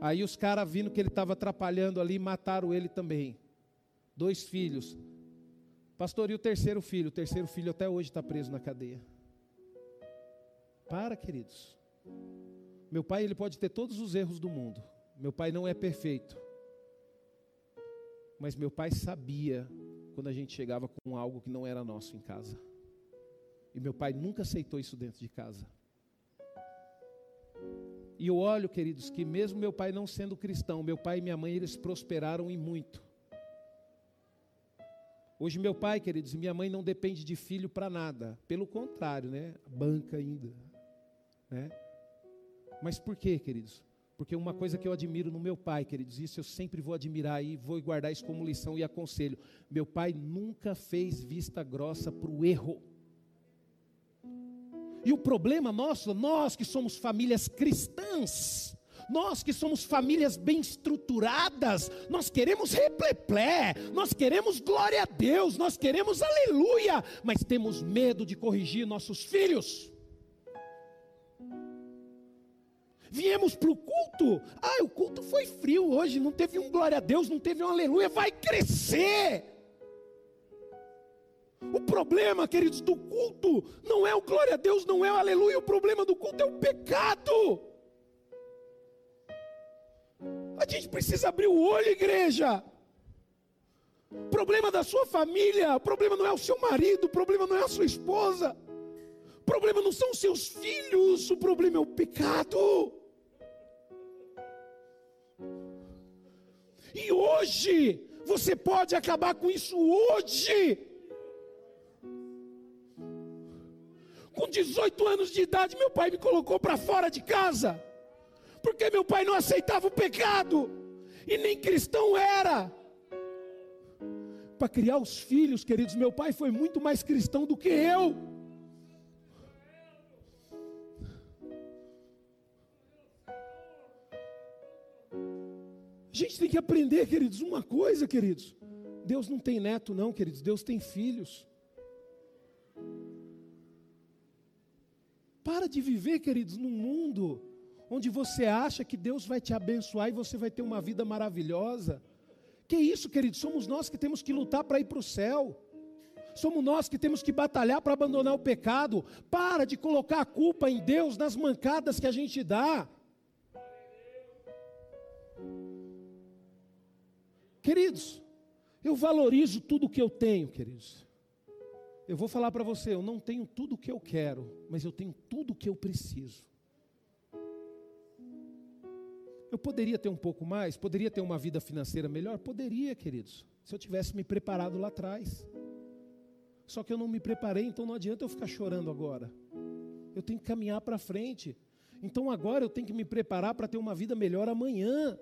Aí os caras, vindo que ele estava atrapalhando ali, mataram ele também. Dois filhos. Pastor, e o terceiro filho? O terceiro filho até hoje está preso na cadeia. Para, queridos. Meu pai, ele pode ter todos os erros do mundo. Meu pai não é perfeito. Mas meu pai sabia quando a gente chegava com algo que não era nosso em casa. E meu pai nunca aceitou isso dentro de casa. E eu olho, queridos, que mesmo meu pai não sendo cristão, meu pai e minha mãe, eles prosperaram em muito. Hoje meu pai, queridos, e minha mãe não depende de filho para nada. Pelo contrário, né? Banca ainda, né? Mas por quê, queridos? Porque uma coisa que eu admiro no meu pai, queridos, isso eu sempre vou admirar e vou guardar isso como lição e aconselho. Meu pai nunca fez vista grossa para o erro. E o problema nosso, nós que somos famílias cristãs, nós que somos famílias bem estruturadas, nós queremos repleplé, nós queremos glória a Deus, nós queremos aleluia, mas temos medo de corrigir nossos filhos. Viemos para o culto. Ah, o culto foi frio hoje. Não teve um glória a Deus, não teve um aleluia. Vai crescer. O problema, queridos, do culto não é o glória a Deus, não é o aleluia. O problema do culto é o pecado. A gente precisa abrir o olho, igreja. O problema da sua família, o problema não é o seu marido, o problema não é a sua esposa. O problema não são os seus filhos, o problema é o pecado. E hoje, você pode acabar com isso hoje. Com 18 anos de idade, meu pai me colocou para fora de casa, porque meu pai não aceitava o pecado, e nem cristão era. Para criar os filhos, queridos, meu pai foi muito mais cristão do que eu. A gente tem que aprender, queridos, uma coisa, queridos. Deus não tem neto, não, queridos. Deus tem filhos. Para de viver, queridos, num mundo onde você acha que Deus vai te abençoar e você vai ter uma vida maravilhosa. Que isso, queridos? Somos nós que temos que lutar para ir para o céu. Somos nós que temos que batalhar para abandonar o pecado. Para de colocar a culpa em Deus nas mancadas que a gente dá. Queridos, eu valorizo tudo que eu tenho, queridos. Eu vou falar para você, eu não tenho tudo o que eu quero, mas eu tenho tudo o que eu preciso. Eu poderia ter um pouco mais, poderia ter uma vida financeira melhor? Poderia, queridos, se eu tivesse me preparado lá atrás. Só que eu não me preparei, então não adianta eu ficar chorando agora. Eu tenho que caminhar para frente. Então agora eu tenho que me preparar para ter uma vida melhor amanhã.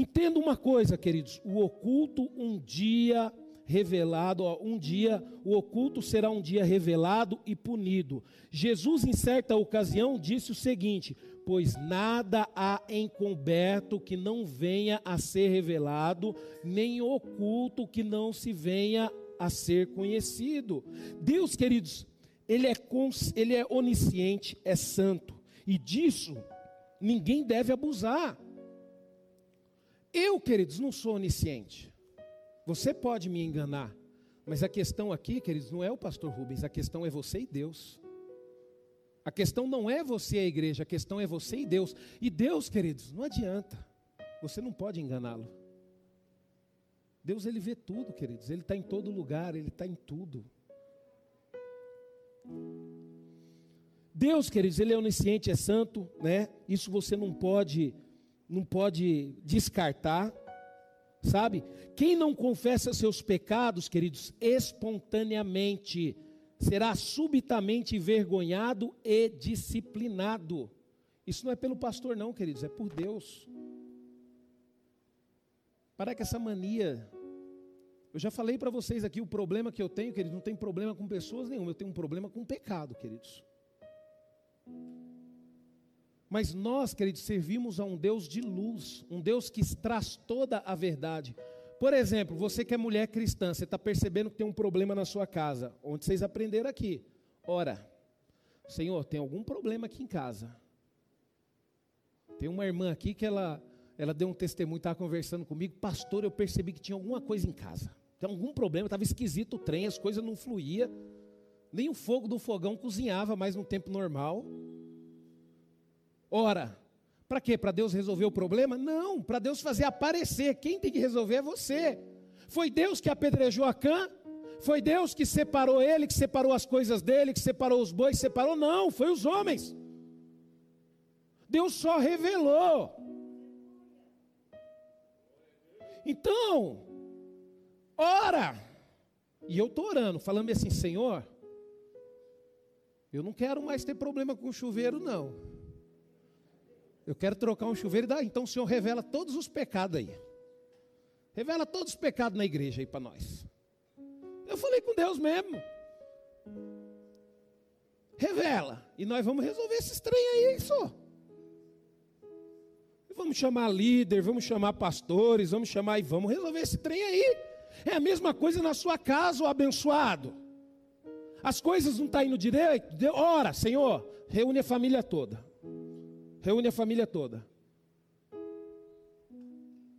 Entenda uma coisa, queridos: o oculto um dia revelado, ó, um dia, o oculto será um dia revelado e punido. Jesus, em certa ocasião, disse o seguinte: Pois nada há encoberto que não venha a ser revelado, nem oculto que não se venha a ser conhecido. Deus, queridos, Ele é, ele é onisciente, é santo, e disso ninguém deve abusar. Eu, queridos, não sou onisciente. Você pode me enganar. Mas a questão aqui, queridos, não é o pastor Rubens, a questão é você e Deus. A questão não é você e a igreja, a questão é você e Deus. E Deus, queridos, não adianta. Você não pode enganá-lo. Deus, ele vê tudo, queridos. Ele está em todo lugar, ele está em tudo. Deus, queridos, ele é onisciente, é santo, né? Isso você não pode não pode descartar, sabe? Quem não confessa seus pecados, queridos, espontaneamente, será subitamente envergonhado e disciplinado. Isso não é pelo pastor, não, queridos, é por Deus. Para que essa mania. Eu já falei para vocês aqui o problema que eu tenho, queridos, não tem problema com pessoas nenhum, eu tenho um problema com pecado, queridos. Mas nós, queridos, servimos a um Deus de luz, um Deus que traz toda a verdade. Por exemplo, você que é mulher cristã, você está percebendo que tem um problema na sua casa, onde vocês aprenderam aqui. Ora, Senhor, tem algum problema aqui em casa. Tem uma irmã aqui que ela, ela deu um testemunho, estava conversando comigo, pastor, eu percebi que tinha alguma coisa em casa. Tem algum problema, estava esquisito o trem, as coisas não fluíam, nem o fogo do fogão cozinhava mais no tempo normal. Ora, para quê? Para Deus resolver o problema? Não, para Deus fazer aparecer. Quem tem que resolver é você. Foi Deus que apedrejou a Cã? Foi Deus que separou ele, que separou as coisas dele, que separou os bois, separou? Não, foi os homens. Deus só revelou. Então, ora, e eu estou orando, falando assim, Senhor, eu não quero mais ter problema com o chuveiro, não. Eu quero trocar um chuveiro e dá. Então o Senhor revela todos os pecados aí. Revela todos os pecados na igreja aí para nós. Eu falei com Deus mesmo. Revela. E nós vamos resolver esse trem aí, só. Vamos chamar líder, vamos chamar pastores, vamos chamar e vamos resolver esse trem aí. É a mesma coisa na sua casa, o abençoado. As coisas não estão tá indo direito. Ora, Senhor, reúne a família toda. Reúne a família toda.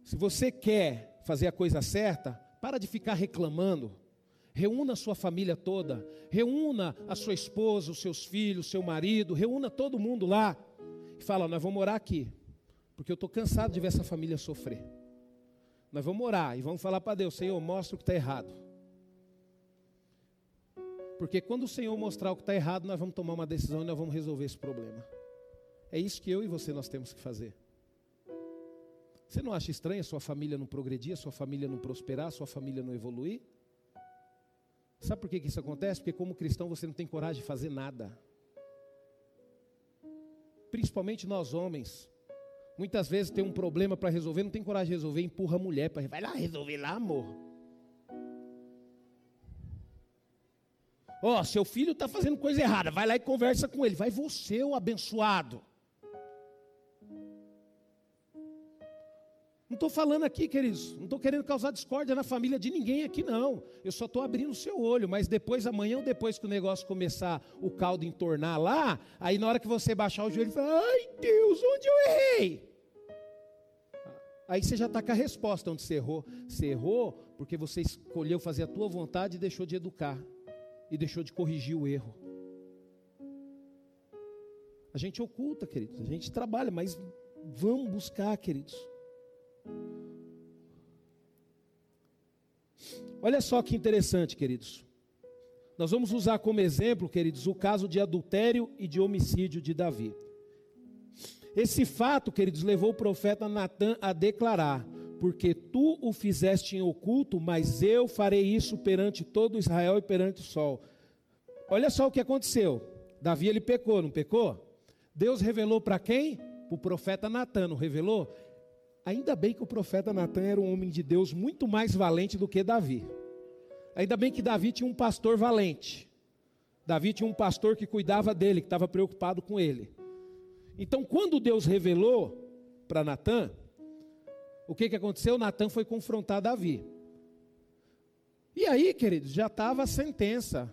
Se você quer fazer a coisa certa, para de ficar reclamando. Reúna a sua família toda. Reúna a sua esposa, os seus filhos, seu marido. Reúna todo mundo lá. E fala: Nós vamos morar aqui. Porque eu estou cansado de ver essa família sofrer. Nós vamos orar e vamos falar para Deus: Senhor, mostra o que está errado. Porque quando o Senhor mostrar o que está errado, nós vamos tomar uma decisão e nós vamos resolver esse problema. É isso que eu e você nós temos que fazer. Você não acha estranho a sua família não progredir, a sua família não prosperar, a sua família não evoluir? Sabe por que, isso acontece? Porque como cristão você não tem coragem de fazer nada. Principalmente nós homens. Muitas vezes tem um problema para resolver, não tem coragem de resolver, empurra a mulher para vai lá resolver lá, amor. Ó, oh, seu filho está fazendo coisa errada, vai lá e conversa com ele. Vai você, o abençoado. Não estou falando aqui, queridos, não estou querendo causar discórdia na família de ninguém aqui, não. Eu só estou abrindo o seu olho, mas depois, amanhã ou depois que o negócio começar, o caldo entornar lá, aí na hora que você baixar o joelho, fala, ai Deus, onde eu errei? Aí você já está com a resposta onde você errou. Você errou porque você escolheu fazer a tua vontade e deixou de educar. E deixou de corrigir o erro. A gente oculta, queridos. A gente trabalha, mas vamos buscar, queridos. Olha só que interessante, queridos. Nós vamos usar como exemplo, queridos, o caso de adultério e de homicídio de Davi. Esse fato, queridos, levou o profeta Natan a declarar: Porque tu o fizeste em oculto, mas eu farei isso perante todo Israel e perante o sol. Olha só o que aconteceu. Davi ele pecou, não pecou? Deus revelou para quem? Para o profeta Natan, não revelou? Ainda bem que o profeta Natan era um homem de Deus muito mais valente do que Davi. Ainda bem que Davi tinha um pastor valente. Davi tinha um pastor que cuidava dele, que estava preocupado com ele. Então, quando Deus revelou para Natan, o que, que aconteceu? Natan foi confrontar Davi. E aí, queridos, já estava a sentença.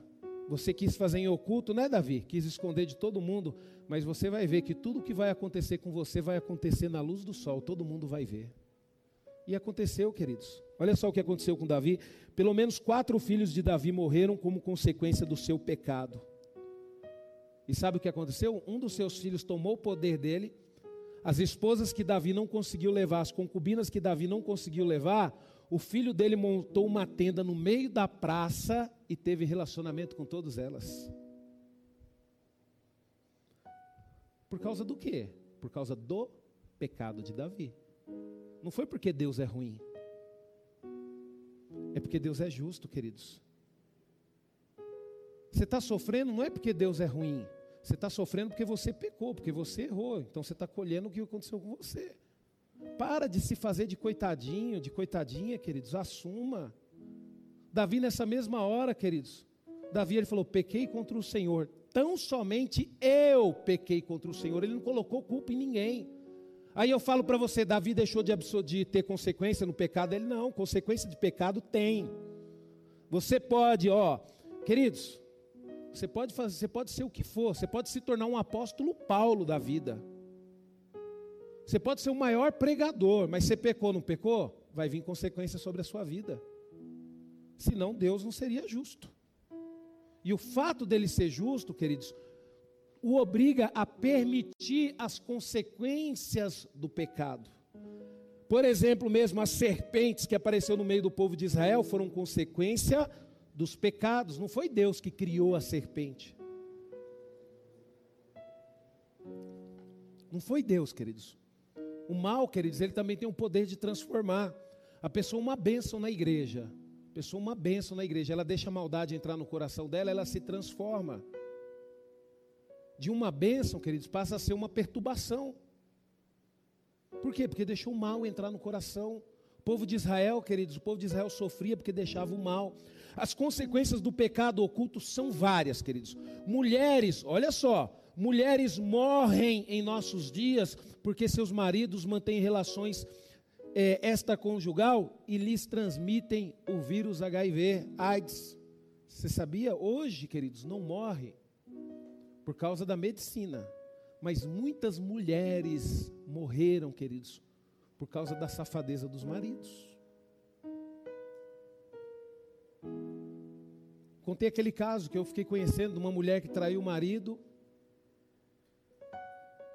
Você quis fazer em oculto, né, Davi? Quis esconder de todo mundo, mas você vai ver que tudo que vai acontecer com você vai acontecer na luz do sol, todo mundo vai ver. E aconteceu, queridos. Olha só o que aconteceu com Davi. Pelo menos quatro filhos de Davi morreram como consequência do seu pecado. E sabe o que aconteceu? Um dos seus filhos tomou o poder dele. As esposas que Davi não conseguiu levar, as concubinas que Davi não conseguiu levar, o filho dele montou uma tenda no meio da praça e teve relacionamento com todas elas. Por causa do quê? Por causa do pecado de Davi. Não foi porque Deus é ruim. É porque Deus é justo, queridos. Você está sofrendo não é porque Deus é ruim. Você está sofrendo porque você pecou, porque você errou. Então você está colhendo o que aconteceu com você. Para de se fazer de coitadinho, de coitadinha, queridos. Assuma. Davi, nessa mesma hora, queridos, Davi ele falou: pequei contra o Senhor. Tão somente eu pequei contra o Senhor. Ele não colocou culpa em ninguém. Aí eu falo para você: Davi deixou de, de ter consequência no pecado? Ele não, consequência de pecado tem. Você pode, ó, queridos, você pode fazer, você pode ser o que for, você pode se tornar um apóstolo Paulo da vida. Você pode ser o maior pregador, mas você pecou, não pecou? Vai vir consequência sobre a sua vida. Senão Deus não seria justo. E o fato dele ser justo, queridos, o obriga a permitir as consequências do pecado. Por exemplo, mesmo as serpentes que apareceu no meio do povo de Israel foram consequência dos pecados, não foi Deus que criou a serpente. Não foi Deus, queridos. O mal, queridos, ele também tem o poder de transformar a pessoa uma bênção na igreja. Pessoa uma bênção na igreja, ela deixa a maldade entrar no coração dela, ela se transforma. De uma bênção, queridos, passa a ser uma perturbação. Por quê? Porque deixou o mal entrar no coração. O povo de Israel, queridos, o povo de Israel sofria porque deixava o mal. As consequências do pecado oculto são várias, queridos. Mulheres, olha só, mulheres morrem em nossos dias porque seus maridos mantêm relações é, extraconjugal e lhes transmitem o vírus HIV, AIDS. Você sabia? Hoje, queridos, não morre por causa da medicina, mas muitas mulheres morreram, queridos, por causa da safadeza dos maridos. Contei aquele caso que eu fiquei conhecendo de uma mulher que traiu o marido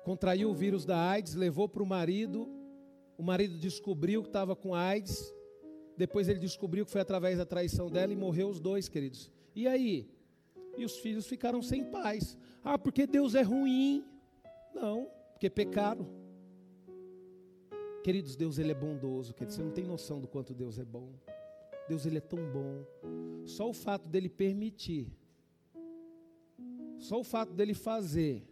contraiu o vírus da AIDS, levou para o marido, o marido descobriu que estava com AIDS, depois ele descobriu que foi através da traição dela e morreu os dois, queridos. E aí? E os filhos ficaram sem paz. Ah, porque Deus é ruim. Não, porque pecaram. Queridos, Deus ele é bondoso, queridos. Você não tem noção do quanto Deus é bom. Deus ele é tão bom. Só o fato dele permitir, só o fato dele fazer,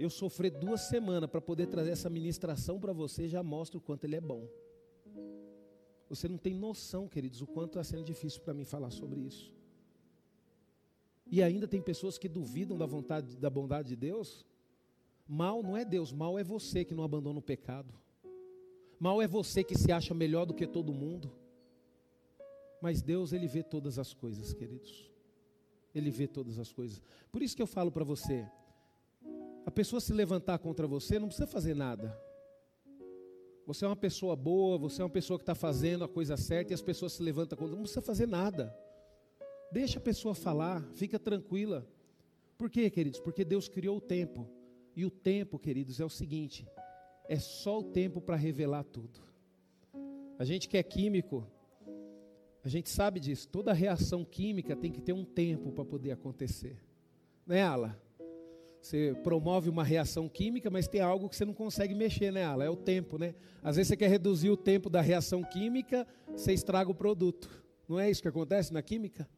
eu sofrer duas semanas para poder trazer essa ministração para você já mostra o quanto ele é bom. Você não tem noção, queridos, o quanto está sendo difícil para mim falar sobre isso. E ainda tem pessoas que duvidam da vontade, da bondade de Deus. Mal não é Deus, mal é você que não abandona o pecado. Mal é você que se acha melhor do que todo mundo. Mas Deus, Ele vê todas as coisas, queridos. Ele vê todas as coisas. Por isso que eu falo para você: a pessoa se levantar contra você, não precisa fazer nada. Você é uma pessoa boa, você é uma pessoa que está fazendo a coisa certa e as pessoas se levantam contra não precisa fazer nada. Deixa a pessoa falar, fica tranquila. Por quê, queridos? Porque Deus criou o tempo. E o tempo, queridos, é o seguinte: é só o tempo para revelar tudo. A gente que é químico, a gente sabe disso. Toda reação química tem que ter um tempo para poder acontecer. Né, Ala? Você promove uma reação química, mas tem algo que você não consegue mexer, né, Ala? É o tempo, né? Às vezes você quer reduzir o tempo da reação química, você estraga o produto. Não é isso que acontece na química?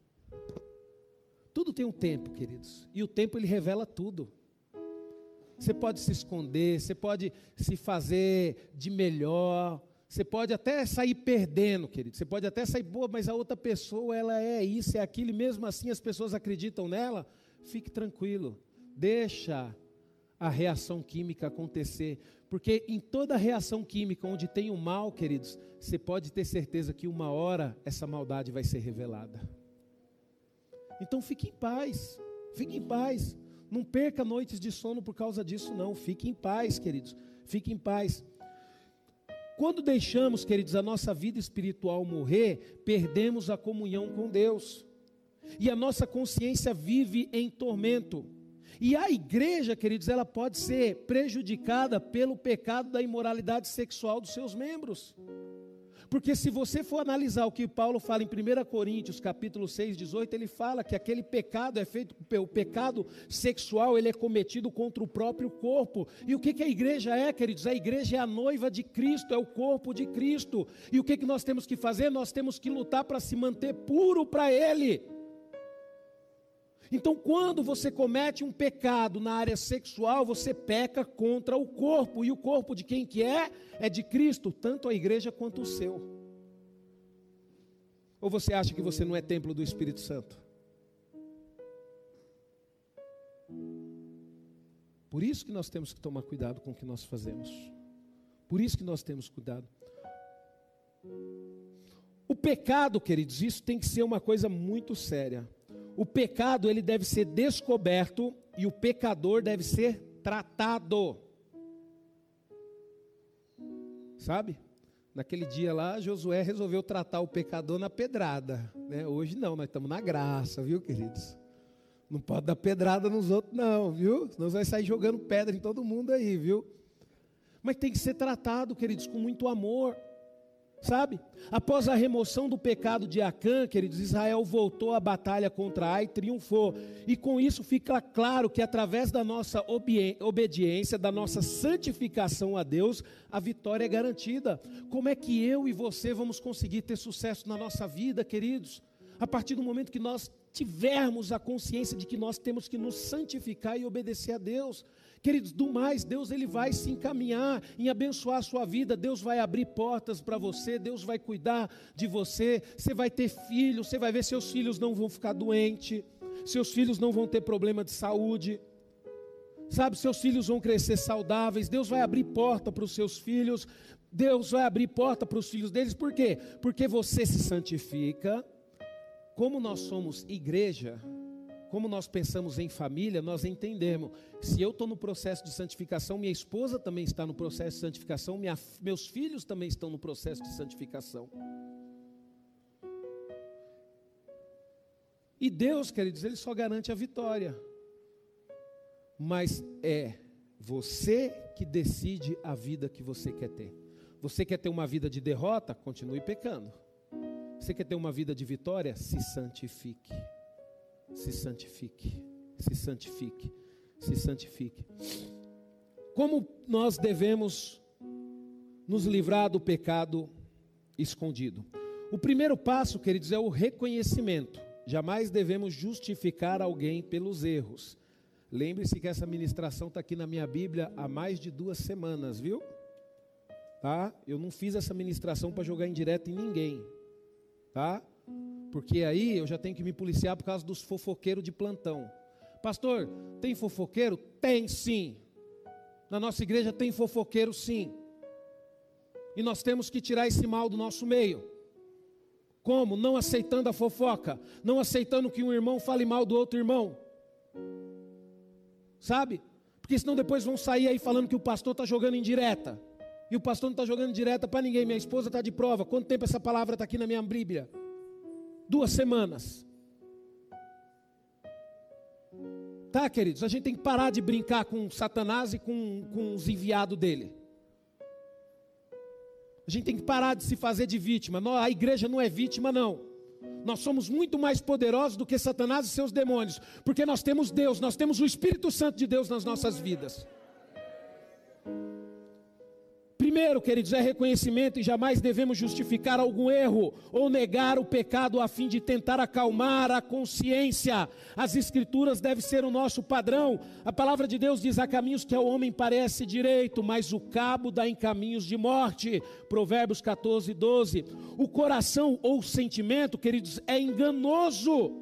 Tudo tem um tempo, queridos. E o tempo ele revela tudo. Você pode se esconder, você pode se fazer de melhor, você pode até sair perdendo, querido. Você pode até sair boa, mas a outra pessoa, ela é isso, é aquilo, e mesmo assim as pessoas acreditam nela. Fique tranquilo. Deixa a reação química acontecer, porque em toda reação química onde tem o mal, queridos, você pode ter certeza que uma hora essa maldade vai ser revelada. Então fique em paz, fique em paz. Não perca noites de sono por causa disso, não. Fique em paz, queridos. Fique em paz. Quando deixamos, queridos, a nossa vida espiritual morrer, perdemos a comunhão com Deus. E a nossa consciência vive em tormento. E a igreja, queridos, ela pode ser prejudicada pelo pecado da imoralidade sexual dos seus membros. Porque se você for analisar o que Paulo fala em 1 Coríntios, capítulo 6, 18, ele fala que aquele pecado é feito, o pecado sexual, ele é cometido contra o próprio corpo. E o que, que a igreja é, queridos? A igreja é a noiva de Cristo, é o corpo de Cristo. E o que, que nós temos que fazer? Nós temos que lutar para se manter puro para Ele. Então, quando você comete um pecado na área sexual, você peca contra o corpo, e o corpo de quem que é? É de Cristo, tanto a igreja quanto o seu. Ou você acha que você não é templo do Espírito Santo? Por isso que nós temos que tomar cuidado com o que nós fazemos. Por isso que nós temos cuidado. O pecado, queridos, isso tem que ser uma coisa muito séria o pecado ele deve ser descoberto e o pecador deve ser tratado. Sabe? Naquele dia lá, Josué resolveu tratar o pecador na pedrada. Né? Hoje não, nós estamos na graça, viu, queridos? Não pode dar pedrada nos outros, não, viu? Senão vai sair jogando pedra em todo mundo aí, viu? Mas tem que ser tratado, queridos, com muito amor. Sabe? Após a remoção do pecado de Acã, queridos, Israel voltou à batalha contra Ai e triunfou. E com isso fica claro que através da nossa obediência, da nossa santificação a Deus, a vitória é garantida. Como é que eu e você vamos conseguir ter sucesso na nossa vida, queridos? A partir do momento que nós tivermos a consciência de que nós temos que nos santificar e obedecer a Deus. Queridos, do mais, Deus ele vai se encaminhar em abençoar a sua vida, Deus vai abrir portas para você, Deus vai cuidar de você, você vai ter filhos, você vai ver seus filhos não vão ficar doentes, seus filhos não vão ter problema de saúde. Sabe, seus filhos vão crescer saudáveis, Deus vai abrir porta para os seus filhos, Deus vai abrir porta para os filhos deles, por quê? Porque você se santifica, como nós somos igreja, como nós pensamos em família, nós entendemos. Se eu estou no processo de santificação, minha esposa também está no processo de santificação, minha, meus filhos também estão no processo de santificação. E Deus, queridos, Ele só garante a vitória. Mas é você que decide a vida que você quer ter. Você quer ter uma vida de derrota? Continue pecando. Você quer ter uma vida de vitória? Se santifique se santifique, se santifique, se santifique. Como nós devemos nos livrar do pecado escondido? O primeiro passo, queridos, é o reconhecimento. Jamais devemos justificar alguém pelos erros. Lembre-se que essa ministração está aqui na minha Bíblia há mais de duas semanas, viu? Tá? Eu não fiz essa ministração para jogar indireta em ninguém, tá? Porque aí eu já tenho que me policiar por causa dos fofoqueiros de plantão. Pastor, tem fofoqueiro? Tem sim. Na nossa igreja tem fofoqueiro sim. E nós temos que tirar esse mal do nosso meio. Como? Não aceitando a fofoca, não aceitando que um irmão fale mal do outro irmão. Sabe? Porque senão depois vão sair aí falando que o pastor está jogando indireta. E o pastor não está jogando direta para ninguém. Minha esposa está de prova. Quanto tempo essa palavra está aqui na minha Bíblia? Duas semanas. Tá, queridos? A gente tem que parar de brincar com Satanás e com, com os enviados dele. A gente tem que parar de se fazer de vítima. A igreja não é vítima, não. Nós somos muito mais poderosos do que Satanás e seus demônios, porque nós temos Deus, nós temos o Espírito Santo de Deus nas nossas vidas. Primeiro, queridos, é reconhecimento e jamais devemos justificar algum erro ou negar o pecado a fim de tentar acalmar a consciência. As Escrituras devem ser o nosso padrão. A palavra de Deus diz: há caminhos que ao homem parece direito, mas o cabo dá em caminhos de morte. Provérbios 14, 12. O coração ou sentimento, queridos, é enganoso.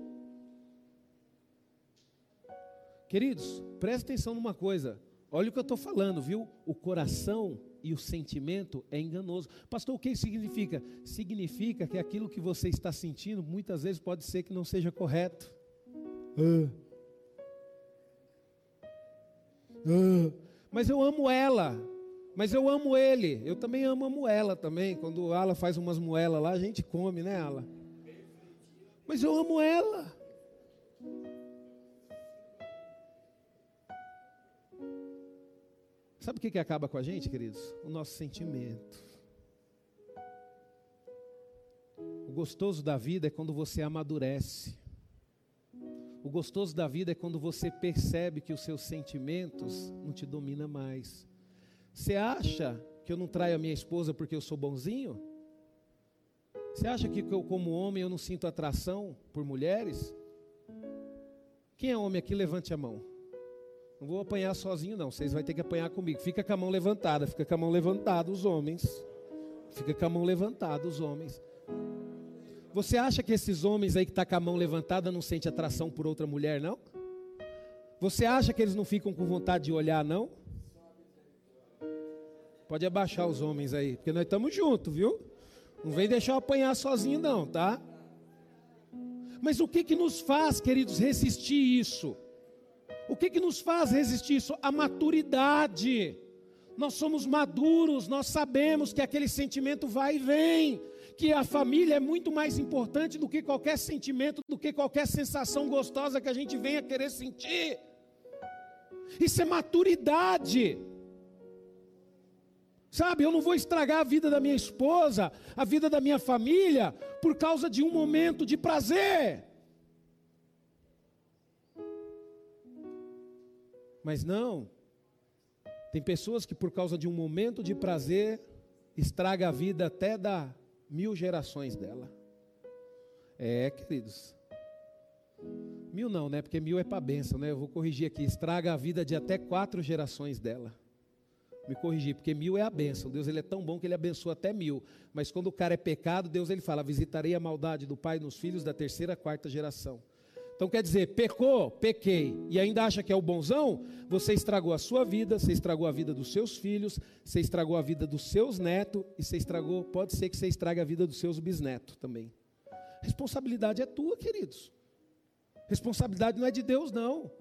Queridos, preste atenção numa coisa. Olha o que eu estou falando, viu? O coração e o sentimento é enganoso. Pastor, o que significa? Significa que aquilo que você está sentindo muitas vezes pode ser que não seja correto. Ah. Ah. Mas eu amo ela. Mas eu amo ele. Eu também amo a moela também. Quando a Ala faz umas moelas lá, a gente come, né, Ala? Mas eu amo ela. Sabe o que, que acaba com a gente, queridos? O nosso sentimento. O gostoso da vida é quando você amadurece. O gostoso da vida é quando você percebe que os seus sentimentos não te dominam mais. Você acha que eu não traio a minha esposa porque eu sou bonzinho? Você acha que eu, como homem, eu não sinto atração por mulheres? Quem é homem aqui, levante a mão. Não vou apanhar sozinho, não. Vocês vão ter que apanhar comigo. Fica com a mão levantada, fica com a mão levantada, os homens. Fica com a mão levantada, os homens. Você acha que esses homens aí que estão tá com a mão levantada não sente atração por outra mulher, não? Você acha que eles não ficam com vontade de olhar, não? Pode abaixar os homens aí, porque nós estamos juntos, viu? Não vem deixar eu apanhar sozinho, não, tá? Mas o que que nos faz, queridos, resistir isso? O que, que nos faz resistir isso? A maturidade. Nós somos maduros, nós sabemos que aquele sentimento vai e vem, que a família é muito mais importante do que qualquer sentimento, do que qualquer sensação gostosa que a gente venha querer sentir. Isso é maturidade. Sabe, eu não vou estragar a vida da minha esposa, a vida da minha família, por causa de um momento de prazer. Mas não. Tem pessoas que por causa de um momento de prazer estraga a vida até da mil gerações dela. É, queridos. Mil não, né? Porque mil é para benção, né? Eu vou corrigir aqui. Estraga a vida de até quatro gerações dela. Me corrigir, porque mil é a benção. Deus ele é tão bom que ele abençoa até mil. Mas quando o cara é pecado, Deus ele fala: visitarei a maldade do pai nos filhos da terceira, quarta geração. Então quer dizer, pecou, pequei, e ainda acha que é o bonzão, você estragou a sua vida, você estragou a vida dos seus filhos, você estragou a vida dos seus netos, e você estragou, pode ser que você estrague a vida dos seus bisnetos também. Responsabilidade é tua, queridos. Responsabilidade não é de Deus, não.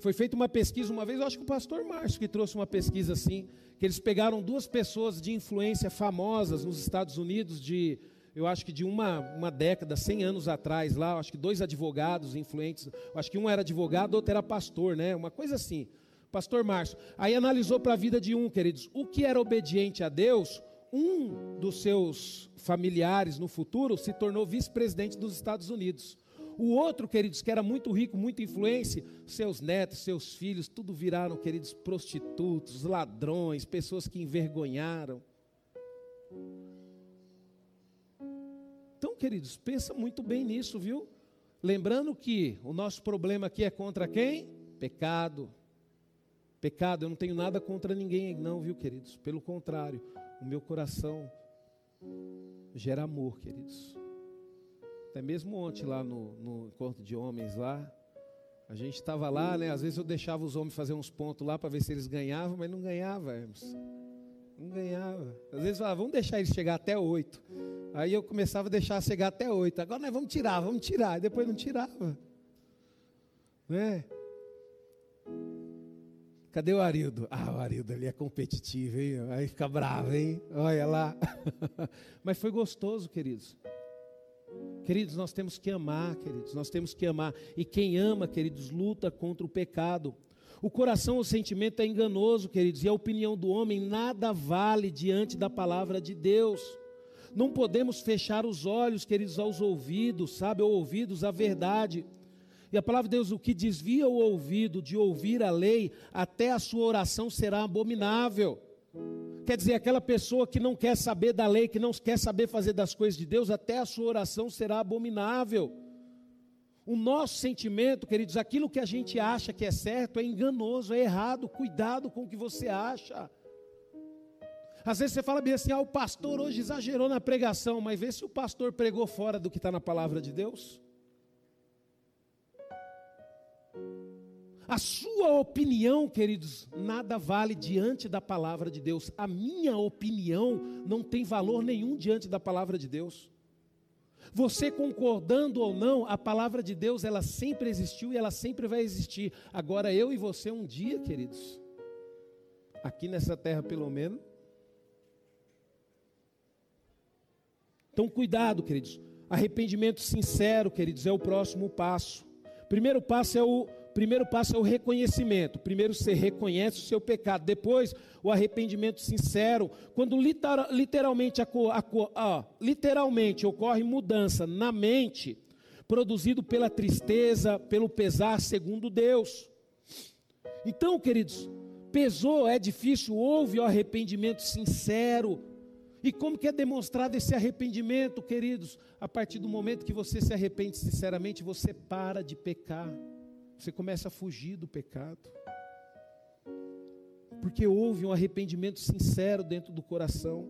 Foi feita uma pesquisa uma vez, eu acho que o pastor Márcio que trouxe uma pesquisa assim, que eles pegaram duas pessoas de influência famosas nos Estados Unidos de eu acho que de uma, uma década, 100 anos atrás, lá, acho que dois advogados influentes, acho que um era advogado, outro era pastor, né? Uma coisa assim. Pastor Márcio. Aí analisou para a vida de um, queridos, o que era obediente a Deus, um dos seus familiares no futuro se tornou vice-presidente dos Estados Unidos. O outro, queridos, que era muito rico, muito influência, seus netos, seus filhos, tudo viraram, queridos, prostitutos, ladrões, pessoas que envergonharam. Queridos, pensa muito bem nisso, viu? Lembrando que o nosso problema aqui é contra quem? Pecado. Pecado, eu não tenho nada contra ninguém, não, viu, queridos? Pelo contrário, o meu coração gera amor, queridos. Até mesmo ontem lá no, no encontro de homens lá, a gente estava lá, né? Às vezes eu deixava os homens fazer uns pontos lá para ver se eles ganhavam, mas não ganhava, Hermes. Não ganhava. Às vezes falava, vamos deixar eles chegar até oito. Aí eu começava a deixar chegar até oito. Agora nós vamos tirar, vamos tirar. E depois não tirava. Né? Cadê o Arildo? Ah, o Arildo ali é competitivo, hein? Aí fica bravo, hein? Olha lá. Mas foi gostoso, queridos. Queridos, nós temos que amar, queridos, nós temos que amar. E quem ama, queridos, luta contra o pecado. O coração, o sentimento é enganoso, queridos, e a opinião do homem nada vale diante da palavra de Deus. Não podemos fechar os olhos, queridos, aos ouvidos, sabe, ou ouvidos à verdade. E a palavra de Deus, o que desvia o ouvido de ouvir a lei, até a sua oração será abominável. Quer dizer, aquela pessoa que não quer saber da lei, que não quer saber fazer das coisas de Deus, até a sua oração será abominável. O nosso sentimento, queridos, aquilo que a gente acha que é certo é enganoso, é errado. Cuidado com o que você acha. Às vezes você fala bem assim: ah, o pastor hoje exagerou na pregação, mas vê se o pastor pregou fora do que está na palavra de Deus. A sua opinião, queridos, nada vale diante da palavra de Deus. A minha opinião não tem valor nenhum diante da palavra de Deus. Você concordando ou não, a palavra de Deus, ela sempre existiu e ela sempre vai existir. Agora eu e você um dia, queridos, aqui nessa terra pelo menos. Então cuidado, queridos. Arrependimento sincero, queridos, é o próximo passo. Primeiro passo é o primeiro passo é o reconhecimento. Primeiro você reconhece o seu pecado, depois o arrependimento sincero. Quando literalmente, literalmente ocorre mudança na mente, produzido pela tristeza, pelo pesar, segundo Deus. Então, queridos, pesou, é difícil, houve o arrependimento sincero. E como que é demonstrado esse arrependimento, queridos? A partir do momento que você se arrepende sinceramente, você para de pecar. Você começa a fugir do pecado. Porque houve um arrependimento sincero dentro do coração.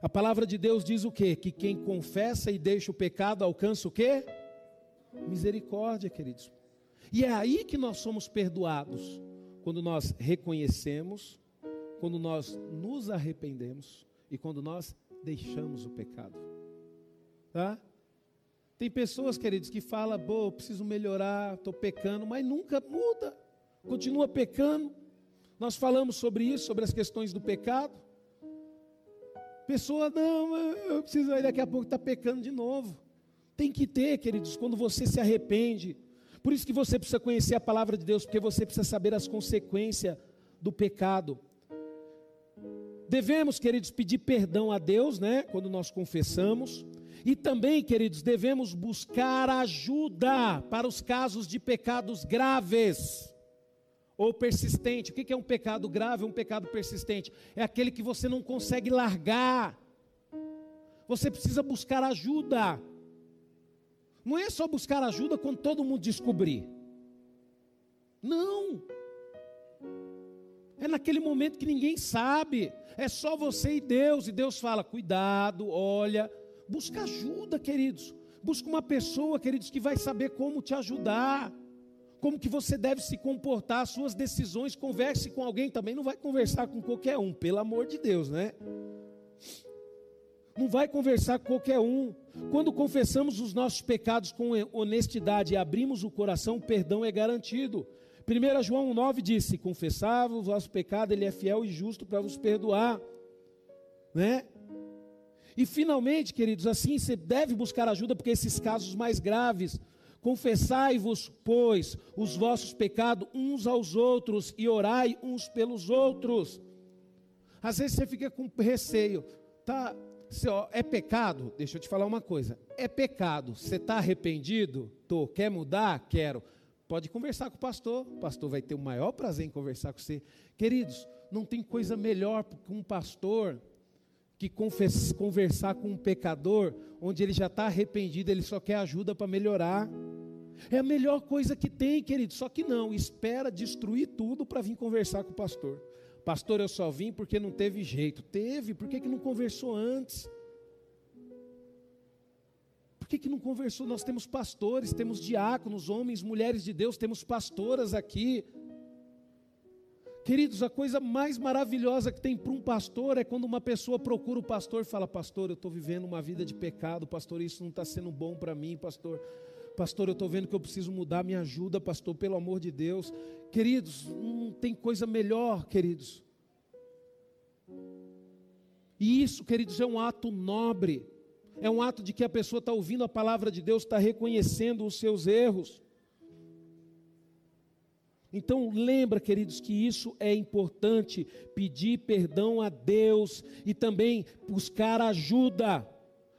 A palavra de Deus diz o quê? Que quem confessa e deixa o pecado alcança o quê? Misericórdia, queridos. E é aí que nós somos perdoados. Quando nós reconhecemos, quando nós nos arrependemos e quando nós deixamos o pecado. Tá? Tem pessoas, queridos, que falam, pô, preciso melhorar, estou pecando, mas nunca muda, continua pecando. Nós falamos sobre isso, sobre as questões do pecado. Pessoa, não, eu preciso, daqui a pouco está pecando de novo. Tem que ter, queridos, quando você se arrepende. Por isso que você precisa conhecer a palavra de Deus, porque você precisa saber as consequências do pecado. Devemos, queridos, pedir perdão a Deus, né, quando nós confessamos. E também, queridos, devemos buscar ajuda para os casos de pecados graves ou persistente. O que é um pecado grave ou um pecado persistente? É aquele que você não consegue largar. Você precisa buscar ajuda. Não é só buscar ajuda quando todo mundo descobrir. Não. É naquele momento que ninguém sabe. É só você e Deus. E Deus fala: cuidado, olha, Busca ajuda, queridos. Busca uma pessoa, queridos, que vai saber como te ajudar. Como que você deve se comportar, suas decisões, converse com alguém também, não vai conversar com qualquer um, pelo amor de Deus, né? Não vai conversar com qualquer um. Quando confessamos os nossos pecados com honestidade e abrimos o coração, o perdão é garantido. 1 João 9 disse: Confessava o vosso pecado, ele é fiel e justo para vos perdoar. Né? E finalmente, queridos, assim você deve buscar ajuda, porque esses casos mais graves, confessai-vos, pois, os vossos pecados uns aos outros e orai uns pelos outros. Às vezes você fica com receio, tá? é pecado? Deixa eu te falar uma coisa. É pecado. Você está arrependido? Tô. Quer mudar? Quero. Pode conversar com o pastor. O pastor vai ter o maior prazer em conversar com você. Queridos, não tem coisa melhor que um pastor que conversar com um pecador onde ele já está arrependido, ele só quer ajuda para melhorar. É a melhor coisa que tem, querido. Só que não, espera destruir tudo para vir conversar com o pastor. Pastor, eu só vim porque não teve jeito. Teve, por que, que não conversou antes? Por que, que não conversou? Nós temos pastores, temos diáconos, homens, mulheres de Deus, temos pastoras aqui. Queridos, a coisa mais maravilhosa que tem para um pastor é quando uma pessoa procura o pastor e fala: Pastor, eu estou vivendo uma vida de pecado, pastor, isso não está sendo bom para mim, pastor. Pastor, eu estou vendo que eu preciso mudar, me ajuda, pastor, pelo amor de Deus. Queridos, não tem coisa melhor, queridos. E isso, queridos, é um ato nobre, é um ato de que a pessoa está ouvindo a palavra de Deus, está reconhecendo os seus erros. Então lembra, queridos, que isso é importante, pedir perdão a Deus e também buscar ajuda.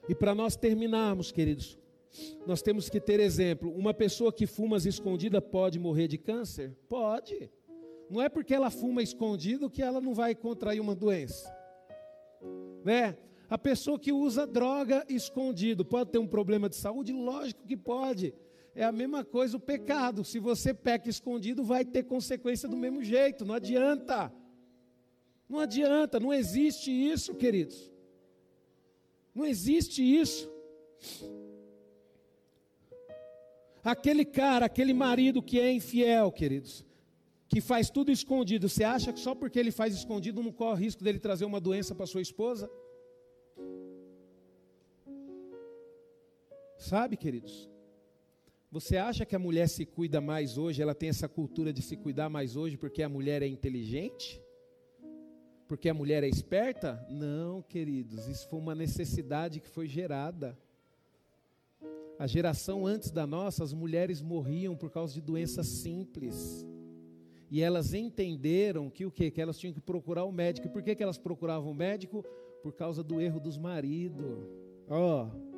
E para nós terminarmos, queridos, nós temos que ter exemplo. Uma pessoa que fuma escondida pode morrer de câncer? Pode. Não é porque ela fuma escondido que ela não vai contrair uma doença. Né? A pessoa que usa droga escondido pode ter um problema de saúde? Lógico que pode. É a mesma coisa o pecado. Se você peca escondido, vai ter consequência do mesmo jeito. Não adianta. Não adianta, não existe isso, queridos. Não existe isso. Aquele cara, aquele marido que é infiel, queridos, que faz tudo escondido, você acha que só porque ele faz escondido não corre risco dele trazer uma doença para sua esposa? Sabe, queridos? Você acha que a mulher se cuida mais hoje, ela tem essa cultura de se cuidar mais hoje porque a mulher é inteligente? Porque a mulher é esperta? Não, queridos, isso foi uma necessidade que foi gerada. A geração antes da nossa, as mulheres morriam por causa de doenças simples. E elas entenderam que o quê? Que elas tinham que procurar o médico. E por que, que elas procuravam o médico? Por causa do erro dos maridos. Ó, oh,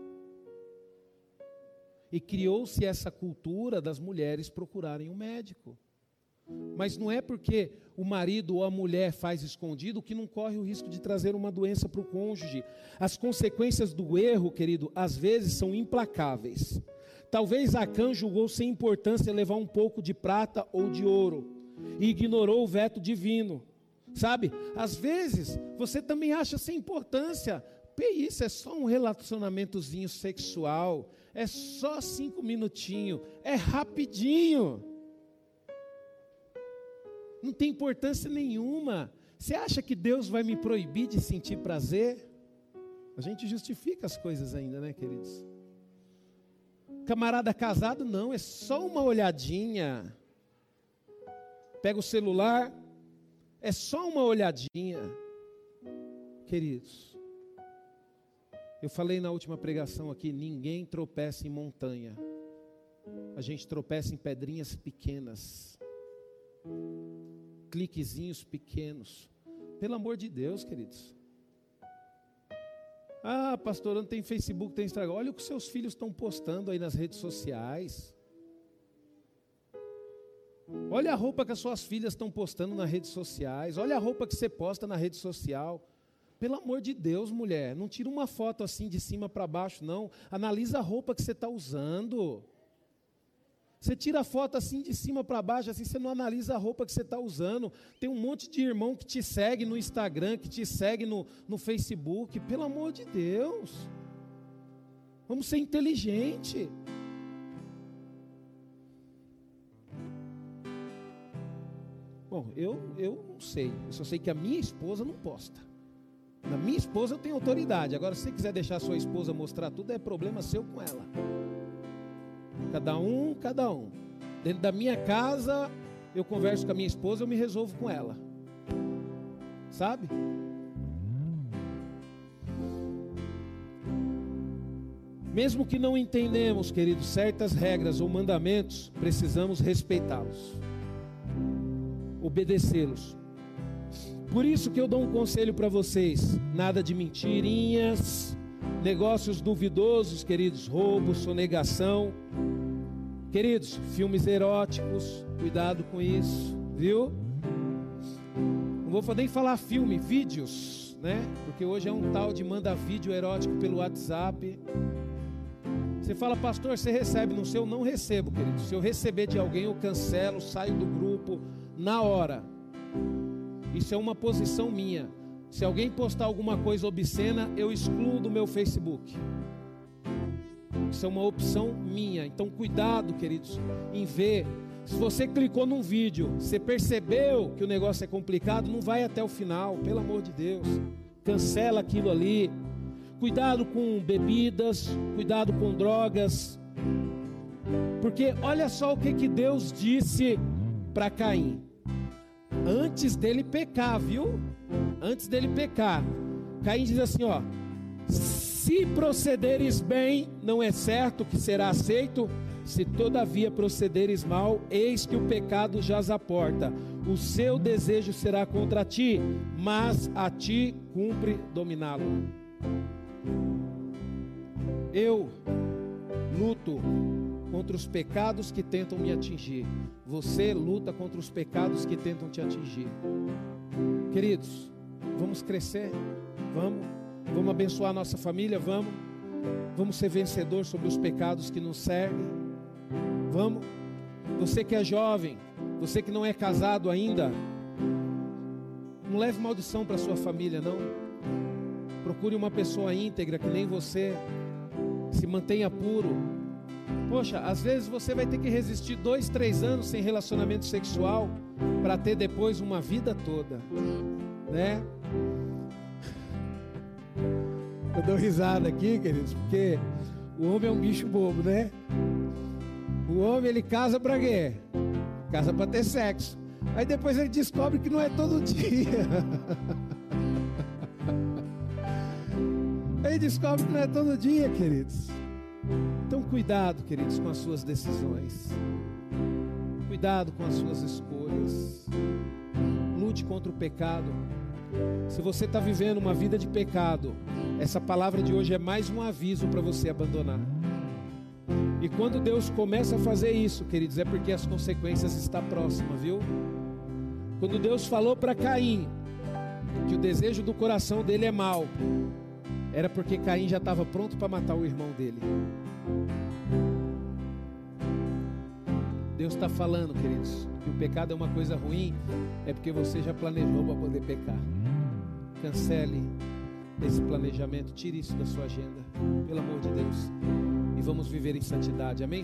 e criou-se essa cultura das mulheres procurarem um médico. Mas não é porque o marido ou a mulher faz escondido que não corre o risco de trazer uma doença para o cônjuge. As consequências do erro, querido, às vezes são implacáveis. Talvez Acã julgou sem importância levar um pouco de prata ou de ouro e ignorou o veto divino. Sabe? Às vezes você também acha sem importância. Isso é só um relacionamentozinho sexual é só cinco minutinhos, é rapidinho. Não tem importância nenhuma. Você acha que Deus vai me proibir de sentir prazer? A gente justifica as coisas ainda, né, queridos? Camarada casado, não, é só uma olhadinha. Pega o celular, é só uma olhadinha. Queridos, eu falei na última pregação aqui: ninguém tropeça em montanha. A gente tropeça em pedrinhas pequenas, cliquezinhos pequenos. Pelo amor de Deus, queridos. Ah, pastor, não tem Facebook, tem Instagram. Olha o que seus filhos estão postando aí nas redes sociais. Olha a roupa que as suas filhas estão postando nas redes sociais. Olha a roupa que você posta na rede social. Pelo amor de Deus, mulher, não tira uma foto assim de cima para baixo, não. Analisa a roupa que você está usando. Você tira a foto assim de cima para baixo, assim você não analisa a roupa que você está usando. Tem um monte de irmão que te segue no Instagram, que te segue no, no Facebook. Pelo amor de Deus. Vamos ser inteligente. Bom, eu, eu não sei. Eu só sei que a minha esposa não posta. Na minha esposa eu tenho autoridade. Agora, se você quiser deixar sua esposa mostrar tudo, é problema seu com ela. Cada um, cada um. Dentro da minha casa, eu converso com a minha esposa, eu me resolvo com ela. Sabe? Mesmo que não entendemos, queridos, certas regras ou mandamentos, precisamos respeitá-los, obedecê-los. Por isso que eu dou um conselho para vocês: nada de mentirinhas, negócios duvidosos, queridos, roubo, sonegação. Queridos, filmes eróticos, cuidado com isso, viu? Não vou nem falar filme, vídeos. né? Porque hoje é um tal de manda vídeo erótico pelo WhatsApp. Você fala, pastor, você recebe no seu? Não recebo, querido. Se eu receber de alguém, eu cancelo, saio do grupo na hora. Isso é uma posição minha. Se alguém postar alguma coisa obscena, eu excluo do meu Facebook. Isso é uma opção minha. Então, cuidado, queridos, em ver. Se você clicou num vídeo, você percebeu que o negócio é complicado, não vai até o final, pelo amor de Deus. Cancela aquilo ali. Cuidado com bebidas, cuidado com drogas. Porque olha só o que, que Deus disse para Caim. Antes dele pecar, viu? Antes dele pecar. Caim diz assim, ó: Se procederes bem, não é certo que será aceito, se todavia procederes mal, eis que o pecado jaz à porta. O seu desejo será contra ti, mas a ti cumpre dominá-lo. Eu luto contra os pecados que tentam me atingir. Você luta contra os pecados que tentam te atingir. Queridos, vamos crescer, vamos, vamos abençoar nossa família, vamos, vamos ser vencedor sobre os pecados que nos servem, vamos. Você que é jovem, você que não é casado ainda, não leve maldição para sua família, não. Procure uma pessoa íntegra que nem você, se mantenha puro, Poxa, às vezes você vai ter que resistir dois, três anos sem relacionamento sexual para ter depois uma vida toda, né? Eu dou risada aqui, queridos, porque o homem é um bicho bobo, né? O homem ele casa para quê? Casa para ter sexo. Aí depois ele descobre que não é todo dia. Aí descobre que não é todo dia, queridos. Então, cuidado, queridos, com as suas decisões. Cuidado com as suas escolhas. Lute contra o pecado. Se você está vivendo uma vida de pecado, essa palavra de hoje é mais um aviso para você abandonar. E quando Deus começa a fazer isso, queridos, é porque as consequências estão próximas, viu? Quando Deus falou para Caim que o desejo do coração dele é mau, era porque Caim já estava pronto para matar o irmão dele. Deus está falando, queridos, que o pecado é uma coisa ruim, é porque você já planejou para poder pecar. Cancele esse planejamento, tire isso da sua agenda, pelo amor de Deus, e vamos viver em santidade, amém?